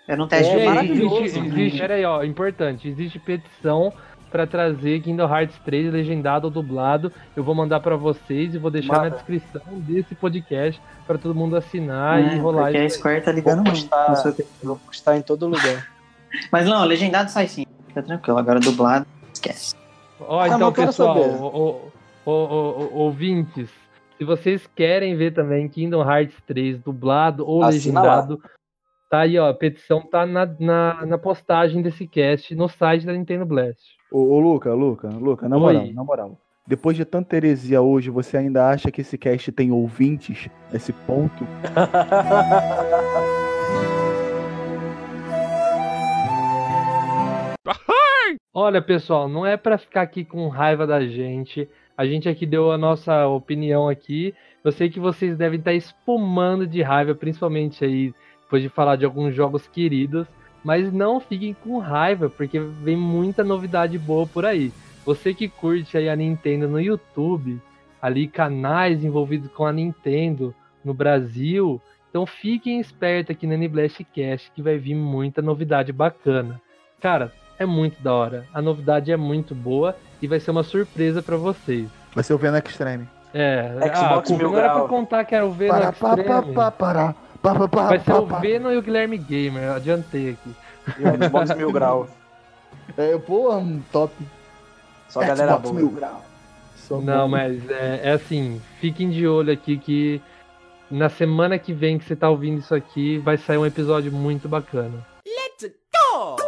S7: Era um teste
S8: É maravilhoso,
S4: existe,
S8: cara.
S4: existe, peraí, ó, importante. Existe petição pra trazer Kingdom Hearts 3 legendado ou dublado. Eu vou mandar pra vocês e vou deixar na descrição desse podcast pra todo mundo assinar
S7: É,
S4: e rolar
S7: porque a
S4: aí.
S7: Square tá ligando
S8: Vou
S7: muito.
S8: postar. Vou postar em todo lugar.
S7: Mas não, legendado sai sim. Fica tranquilo, agora dublado, esquece.
S4: Ó,
S8: Ah,
S4: então, pessoal, o- o- o- o- o- ouvintes, se vocês querem ver também Kingdom Hearts 3 dublado ou
S8: Assina
S4: legendado, tá aí, ó, a petição tá na, na, na postagem desse cast no site da Nintendo Blast.
S5: Ô, ô Luca, Luca, Luca, na
S4: Oi.
S5: moral, na moral. Depois de tanta heresia hoje, você ainda acha que esse cast tem ouvintes? Esse ponto?
S4: Olha, pessoal, não é pra ficar aqui com raiva da gente. A gente aqui deu a nossa opinião aqui. Eu sei que vocês devem estar espumando de raiva, principalmente aí depois de falar de alguns jogos queridos, mas não fiquem com raiva, porque vem muita novidade boa por aí. Você que curte aí a Nintendo no YouTube, ali canais envolvidos com a Nintendo no Brasil, então fiquem espertos aqui no N-Blast Cast que vai vir muita novidade bacana. Cara, é muito da hora. A novidade é muito boa e vai ser uma surpresa pra vocês.
S5: Vai ser o Venom Extreme.
S4: É,
S8: Xbox
S4: ah,
S8: Mil
S4: não era pra
S8: Grau.
S4: contar que era o Venom
S5: Para, pa, pa,
S4: Extreme.
S5: pa, para. Pa, pa, pa,
S4: Vai ser o. Venom e o Guilherme Gamer, eu adiantei aqui.
S8: E o Xbox Mil Grau.
S5: É, pô, um top.
S8: Só galera
S5: Xbox
S8: boa.
S5: Mil Grau. Só
S4: Não,
S5: bom.
S4: mas é, é assim, fiquem de olho aqui que na semana que vem que você tá ouvindo isso aqui, vai sair um episódio muito bacana.
S1: Let's go!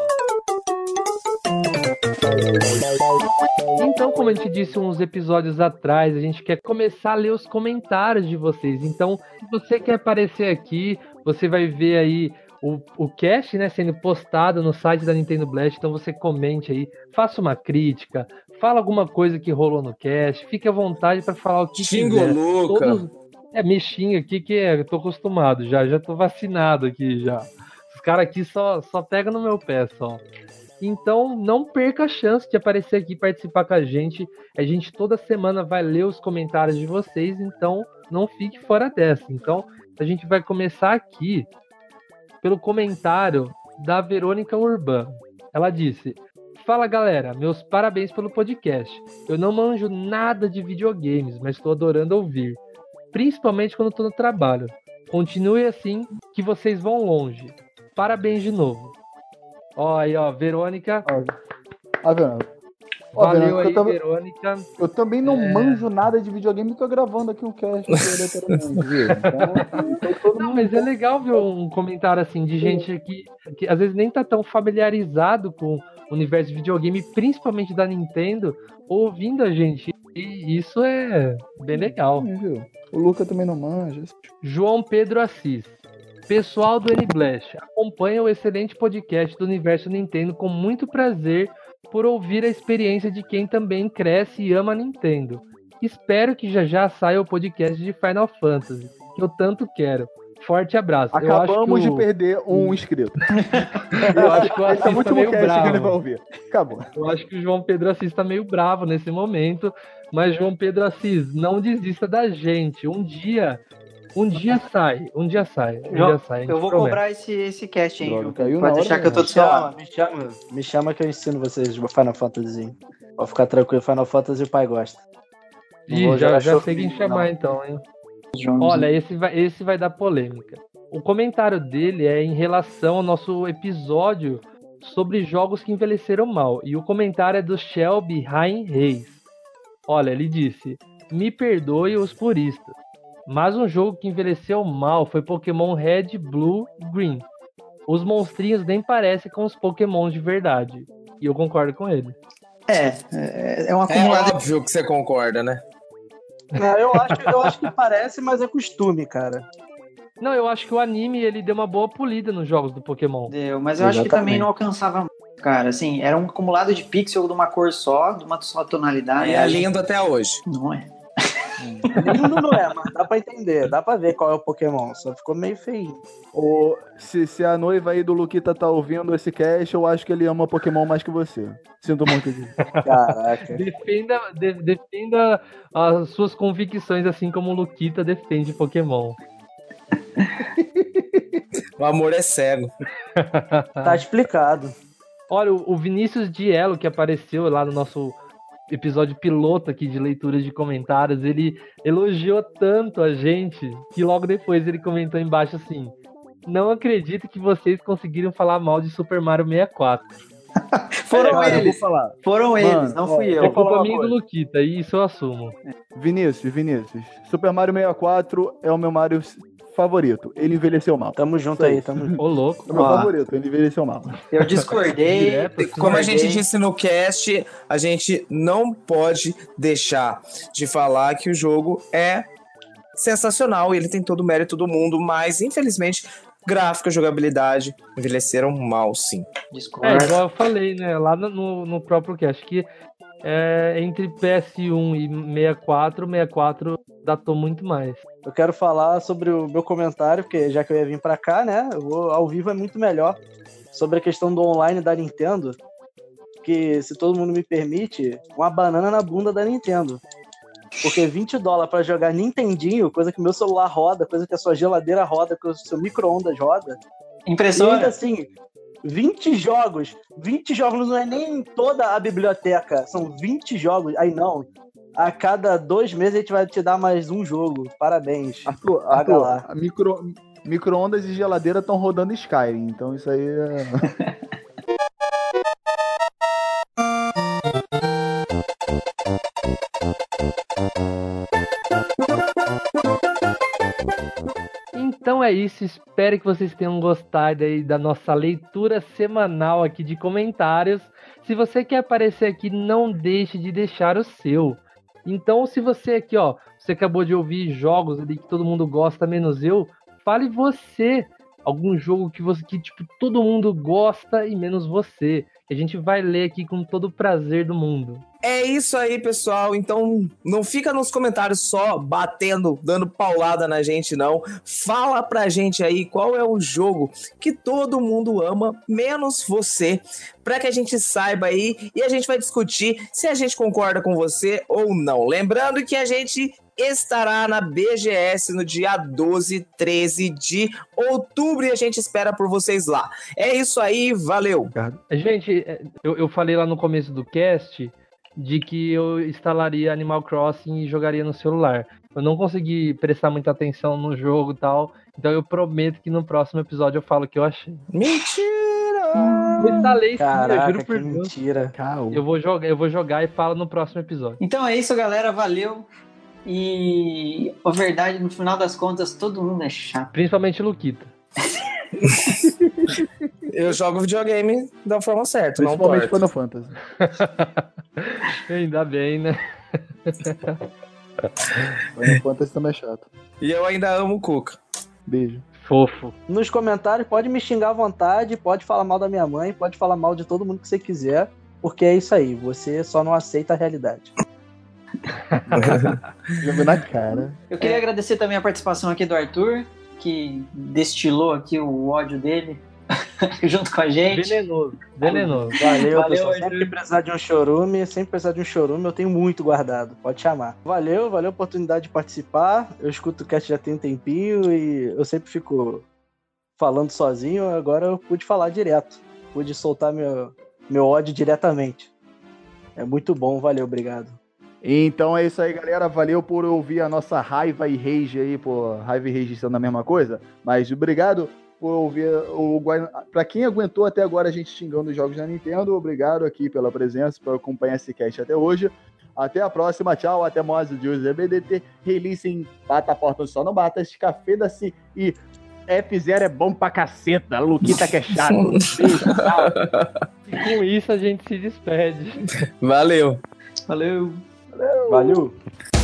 S4: Então, como a gente disse uns episódios atrás, a gente quer começar a ler os comentários de vocês. Então, se você quer aparecer aqui, você vai ver aí o, o cast né, sendo postado no site da Nintendo Blast. Então, você comente aí, faça uma crítica, fala alguma coisa que rolou no cast, fique à vontade para falar o que
S6: Xingo
S4: quiser.
S6: Luca.
S4: Todos... É, me xinga aqui que é, eu tô acostumado já, já tô vacinado aqui já. Os caras aqui só, só pegam no meu pé só. Então não perca a chance de aparecer aqui participar com a gente. A gente toda semana vai ler os comentários de vocês, então não fique fora dessa. Então a gente vai começar aqui pelo comentário da Verônica Urban. Ela disse: Fala galera, meus parabéns pelo podcast. Eu não manjo nada de videogames, mas estou adorando ouvir, principalmente quando estou no trabalho. Continue assim, que vocês vão longe. Parabéns de novo. Ó, aí, ó, Verônica.
S5: Ah, Venom. Ó,
S4: Valeu
S5: Verônica,
S4: aí,
S5: eu também-
S4: Verônica.
S5: Eu também não
S4: É.
S5: manjo nada de videogame e tô gravando aqui um cast? Então, então
S4: Não, mas é legal ver um comentário assim de gente que, que às vezes nem tá tão familiarizado com o universo de videogame, principalmente da Nintendo, ouvindo a gente. E isso é bem legal.
S5: É, viu? O Luca também não manja.
S4: João Pedro Assis. Pessoal do N-Blast, acompanha o excelente podcast do Universo Nintendo com muito prazer por ouvir a experiência de quem também cresce e ama a Nintendo. Espero que já já saia o podcast de Final Fantasy, que eu tanto quero. Forte abraço.
S5: Acabamos
S4: que o-
S5: de perder um inscrito.
S4: Eu acho que o
S5: é
S4: Assis tá
S5: último
S4: meio
S5: cast que ele vai
S4: bravo.
S5: ouvir. Acabou.
S4: Eu acho que o João Pedro Assis tá meio bravo nesse momento. Mas, João Pedro Assis, não desista da gente. Um dia. Um dia sai. Um dia sai. Um
S7: João,
S4: dia sai.
S7: Eu vou
S4: promete.
S7: cobrar esse, esse cast, hein,
S5: Droga, hora,
S7: deixar que eu tô
S5: né?
S7: do seu lado.
S8: me chama, me chama que eu ensino vocês de Final Fantasy. Pode ficar tranquilo, Final Fantasy o pai gosta.
S4: Ih,
S8: vou
S4: já, já sei quem chamar
S8: não.
S4: então, hein?
S7: João,
S4: Olha, esse vai, esse vai dar polêmica. O comentário dele é em relação ao nosso episódio sobre jogos que envelheceram mal. E o comentário é do Shelby Rain Reis. Olha, ele disse: Me perdoe os puristas, mas um jogo que envelheceu mal foi Pokémon Red, Blue e Green. Os monstrinhos nem parecem com os Pokémons de verdade. E eu concordo com ele.
S7: É, é, é um
S6: É
S7: acumulado.
S6: óbvio que você concorda, né?
S8: Não, eu, acho, eu acho que parece, mas é costume, cara.
S4: Não, eu acho que o anime ele deu uma boa polida nos jogos do Pokémon.
S7: Deu, mas eu acho que também
S8: Exatamente.
S7: não alcançava muito, cara. Assim, era um acumulado de pixel de uma cor só, de uma só tonalidade.
S6: É lindo até hoje.
S7: Não é?
S8: Lindo não é, mas dá pra entender, dá pra ver qual é o Pokémon. Só ficou meio feio.
S5: O, se, se a noiva aí do Luquita tá ouvindo esse cast, eu acho que ele ama Pokémon mais que você. Sinto muito disso.
S8: Caraca.
S4: Defenda, de- defenda as suas convicções, assim como o Luquita defende Pokémon.
S6: O amor é cego.
S8: Tá explicado.
S4: Olha, o o Vinícius Diello, que apareceu lá no nosso episódio piloto aqui de leitura de comentários, ele elogiou tanto a gente que logo depois ele comentou embaixo assim: Não acredito que vocês conseguiram falar mal de Super Mario 64.
S7: Foram eles,
S5: falar.
S7: foram
S5: Mano,
S7: eles, não
S5: ó,
S7: fui
S4: É
S7: eu.
S5: falar
S4: culpa minha e do. Luquita, e isso eu assumo.
S5: Vinícius, Vinícius. Super Mario 64 é o meu Mario favorito. Ele envelheceu mal.
S8: Tamo junto aí, tamo junto.
S4: Ô, louco.
S5: É o meu
S7: Ó.
S5: favorito, ele envelheceu mal.
S7: Eu discordei.
S4: Direto,
S6: Como a gente
S7: discordei.
S6: disse no cast, a gente não pode deixar de falar que o jogo é sensacional e ele tem todo o mérito do mundo, mas infelizmente gráfica, jogabilidade envelheceram mal, sim.
S4: É,
S7: Discordo.
S4: igual eu falei, né? Lá no- no, no próprio cast, que é, entre PS1 e 64, 64 datou muito mais.
S8: Eu quero falar sobre o meu comentário, porque já que eu ia vir pra cá, né? Eu vou, ao vivo é muito melhor. Sobre a questão do online da Nintendo. Que, se todo mundo me permite, uma banana na bunda da Nintendo. Porque 20 dólares pra jogar Nintendinho, coisa que meu celular roda, coisa que a sua geladeira roda, que o seu micro-ondas roda. E ainda
S7: Impressora.
S8: assim, 20 jogos. 20 jogos não é nem toda a biblioteca. São 20 jogos. Aí não. A cada dois meses a gente vai te dar mais um jogo. Parabéns.
S5: Arthur, Arthur
S8: lá.
S5: a micro, micro-ondas e geladeira estão rodando Skyrim, então isso aí é...
S4: Então é isso, espero que vocês tenham gostado aí da nossa leitura semanal aqui de comentários. Se você quer aparecer aqui, não deixe de deixar o seu. Então, se você aqui, ó, você acabou de ouvir jogos ali que todo mundo gosta, menos eu, fale você algum jogo que você que tipo todo mundo gosta e menos você. A gente vai ler aqui com todo o prazer do mundo.
S6: É isso aí, pessoal. Então, não fica nos comentários só batendo, dando paulada na gente, não. Fala pra gente aí qual é o jogo que todo mundo ama, menos você, pra que a gente saiba aí e a gente vai discutir se a gente concorda com você ou não. Lembrando que a gente estará na BGS no dia 12 e 13 de outubro e a gente espera por vocês lá. É isso aí, valeu!
S4: Gente, é, eu, eu falei lá no começo do cast de que eu instalaria Animal Crossing e jogaria no celular. Eu não consegui prestar muita atenção no jogo e tal, então eu prometo que no próximo episódio eu falo o que eu achei.
S6: Mentira!
S4: Eu instalei sim, eu
S8: Caraca,
S4: juro
S8: que
S4: por Deus.
S8: mentira.
S5: Caô.
S4: Eu vou jogar, eu vou jogar e falo no próximo episódio.
S7: Então é isso, galera. Valeu. E a verdade, no final das contas, todo mundo é chato.
S4: Principalmente Luquita.
S6: Eu jogo videogame da forma certa, não
S5: Principalmente
S6: torto.
S5: Final Fantasy.
S4: Ainda bem, né?
S5: Final Fantasy também é chato.
S6: E eu ainda amo o Cuca.
S5: Beijo.
S4: Fofo.
S8: Nos comentários, pode me xingar à vontade, pode falar mal da minha mãe, pode falar mal de todo mundo que você quiser, porque é isso aí, você só não aceita a realidade.
S5: Jogo na cara.
S7: Eu queria agradecer também a participação aqui do Arthur, que destilou aqui o ódio dele junto com a gente.
S4: Venenoso. Venenoso.
S8: Valeu,
S7: Valeu,
S8: pessoal.
S7: Arthur.
S8: Sempre precisar de um chorume, sempre precisar de um chorume, eu tenho muito guardado. Pode chamar. Valeu, valeu a oportunidade de participar. Eu escuto o cast já tem um tempinho e eu sempre fico falando sozinho, agora eu pude falar direto. Pude soltar meu, meu ódio diretamente. É muito bom, valeu, obrigado.
S5: Então é isso aí, galera. Valeu por ouvir a nossa raiva e rage aí, pô. Raiva e rage sendo a mesma coisa. Mas obrigado por ouvir o Pra quem aguentou até agora a gente xingando os jogos da Nintendo, obrigado aqui pela presença, por acompanhar esse cast até hoje. Até a próxima, tchau. Até mais de hoje, BDT. Release em Bata a Porta Só Não Bata, Escafeda-se e F0 é bom pra caceta. Luquita que é chato. Beijo, tchau.
S4: E com isso a gente se despede.
S6: Valeu.
S7: Valeu.
S8: Valeu.
S3: Listen!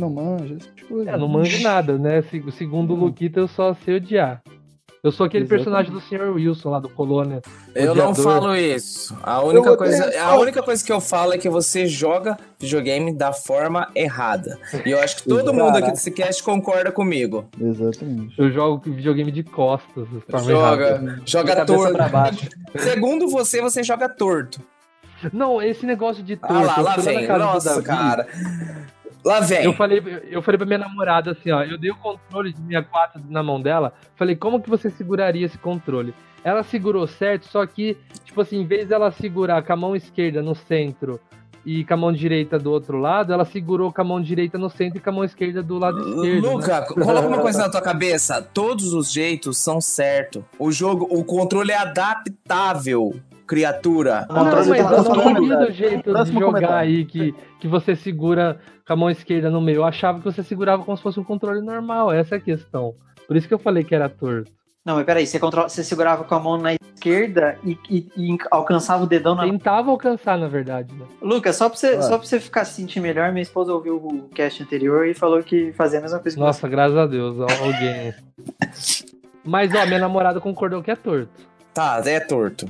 S5: Também não manja. coisas.
S4: É, não manjo nada, né? Se- Segundo o Luquita, eu só sei odiar. Eu sou aquele
S5: Exatamente.
S4: personagem do Sr. Wilson lá do Colônia.
S6: Eu não
S4: Odiador.
S6: falo isso. A única, coisa, a única coisa que eu falo é que você joga videogame da forma errada. E eu acho que todo mundo aqui desse cast concorda comigo.
S5: Exatamente.
S4: Eu jogo videogame de costas.
S6: Joga,
S4: errada.
S6: joga torto.
S8: pra baixo.
S6: Segundo você, você joga torto.
S4: Não, esse negócio de torto.
S6: Ah lá, lá vem. Nossa,
S4: Davi,
S6: cara. Lá vem.
S4: Eu falei, eu falei pra minha namorada assim, ó, eu dei o controle de 64 na mão dela, falei, como que você seguraria esse controle? Ela segurou certo, só que, tipo assim, em vez dela segurar com a mão esquerda no centro e com a mão direita do outro lado, ela segurou com a mão direita no centro e com a mão esquerda do lado esquerdo. né?
S6: Luca, coloca uma coisa na tua cabeça. Todos os jeitos são certos. O jogo, o controle é adaptável, criatura.
S4: Não,
S8: Controle
S4: mas eu não vi do jeito de
S5: Próximo
S4: jogar
S5: comentário.
S4: aí que, que você segura com a mão esquerda no meio. Eu achava que você segurava como se fosse um controle normal. Essa é a questão. Por isso que eu falei que era torto.
S7: Não, mas peraí, você, controla, você segurava com a mão na esquerda e, e- e alcançava o dedão na.
S4: Tentava alcançar, na verdade, né?
S7: Lucas, só pra, você,
S5: Ah.
S7: só pra você ficar se sentir melhor, minha esposa ouviu o cast anterior e falou que fazia a mesma coisa que
S4: Nossa, graças a Deus, al- alguém. Mas, ó, minha namorada concordou que é torto.
S6: Tá, é torto.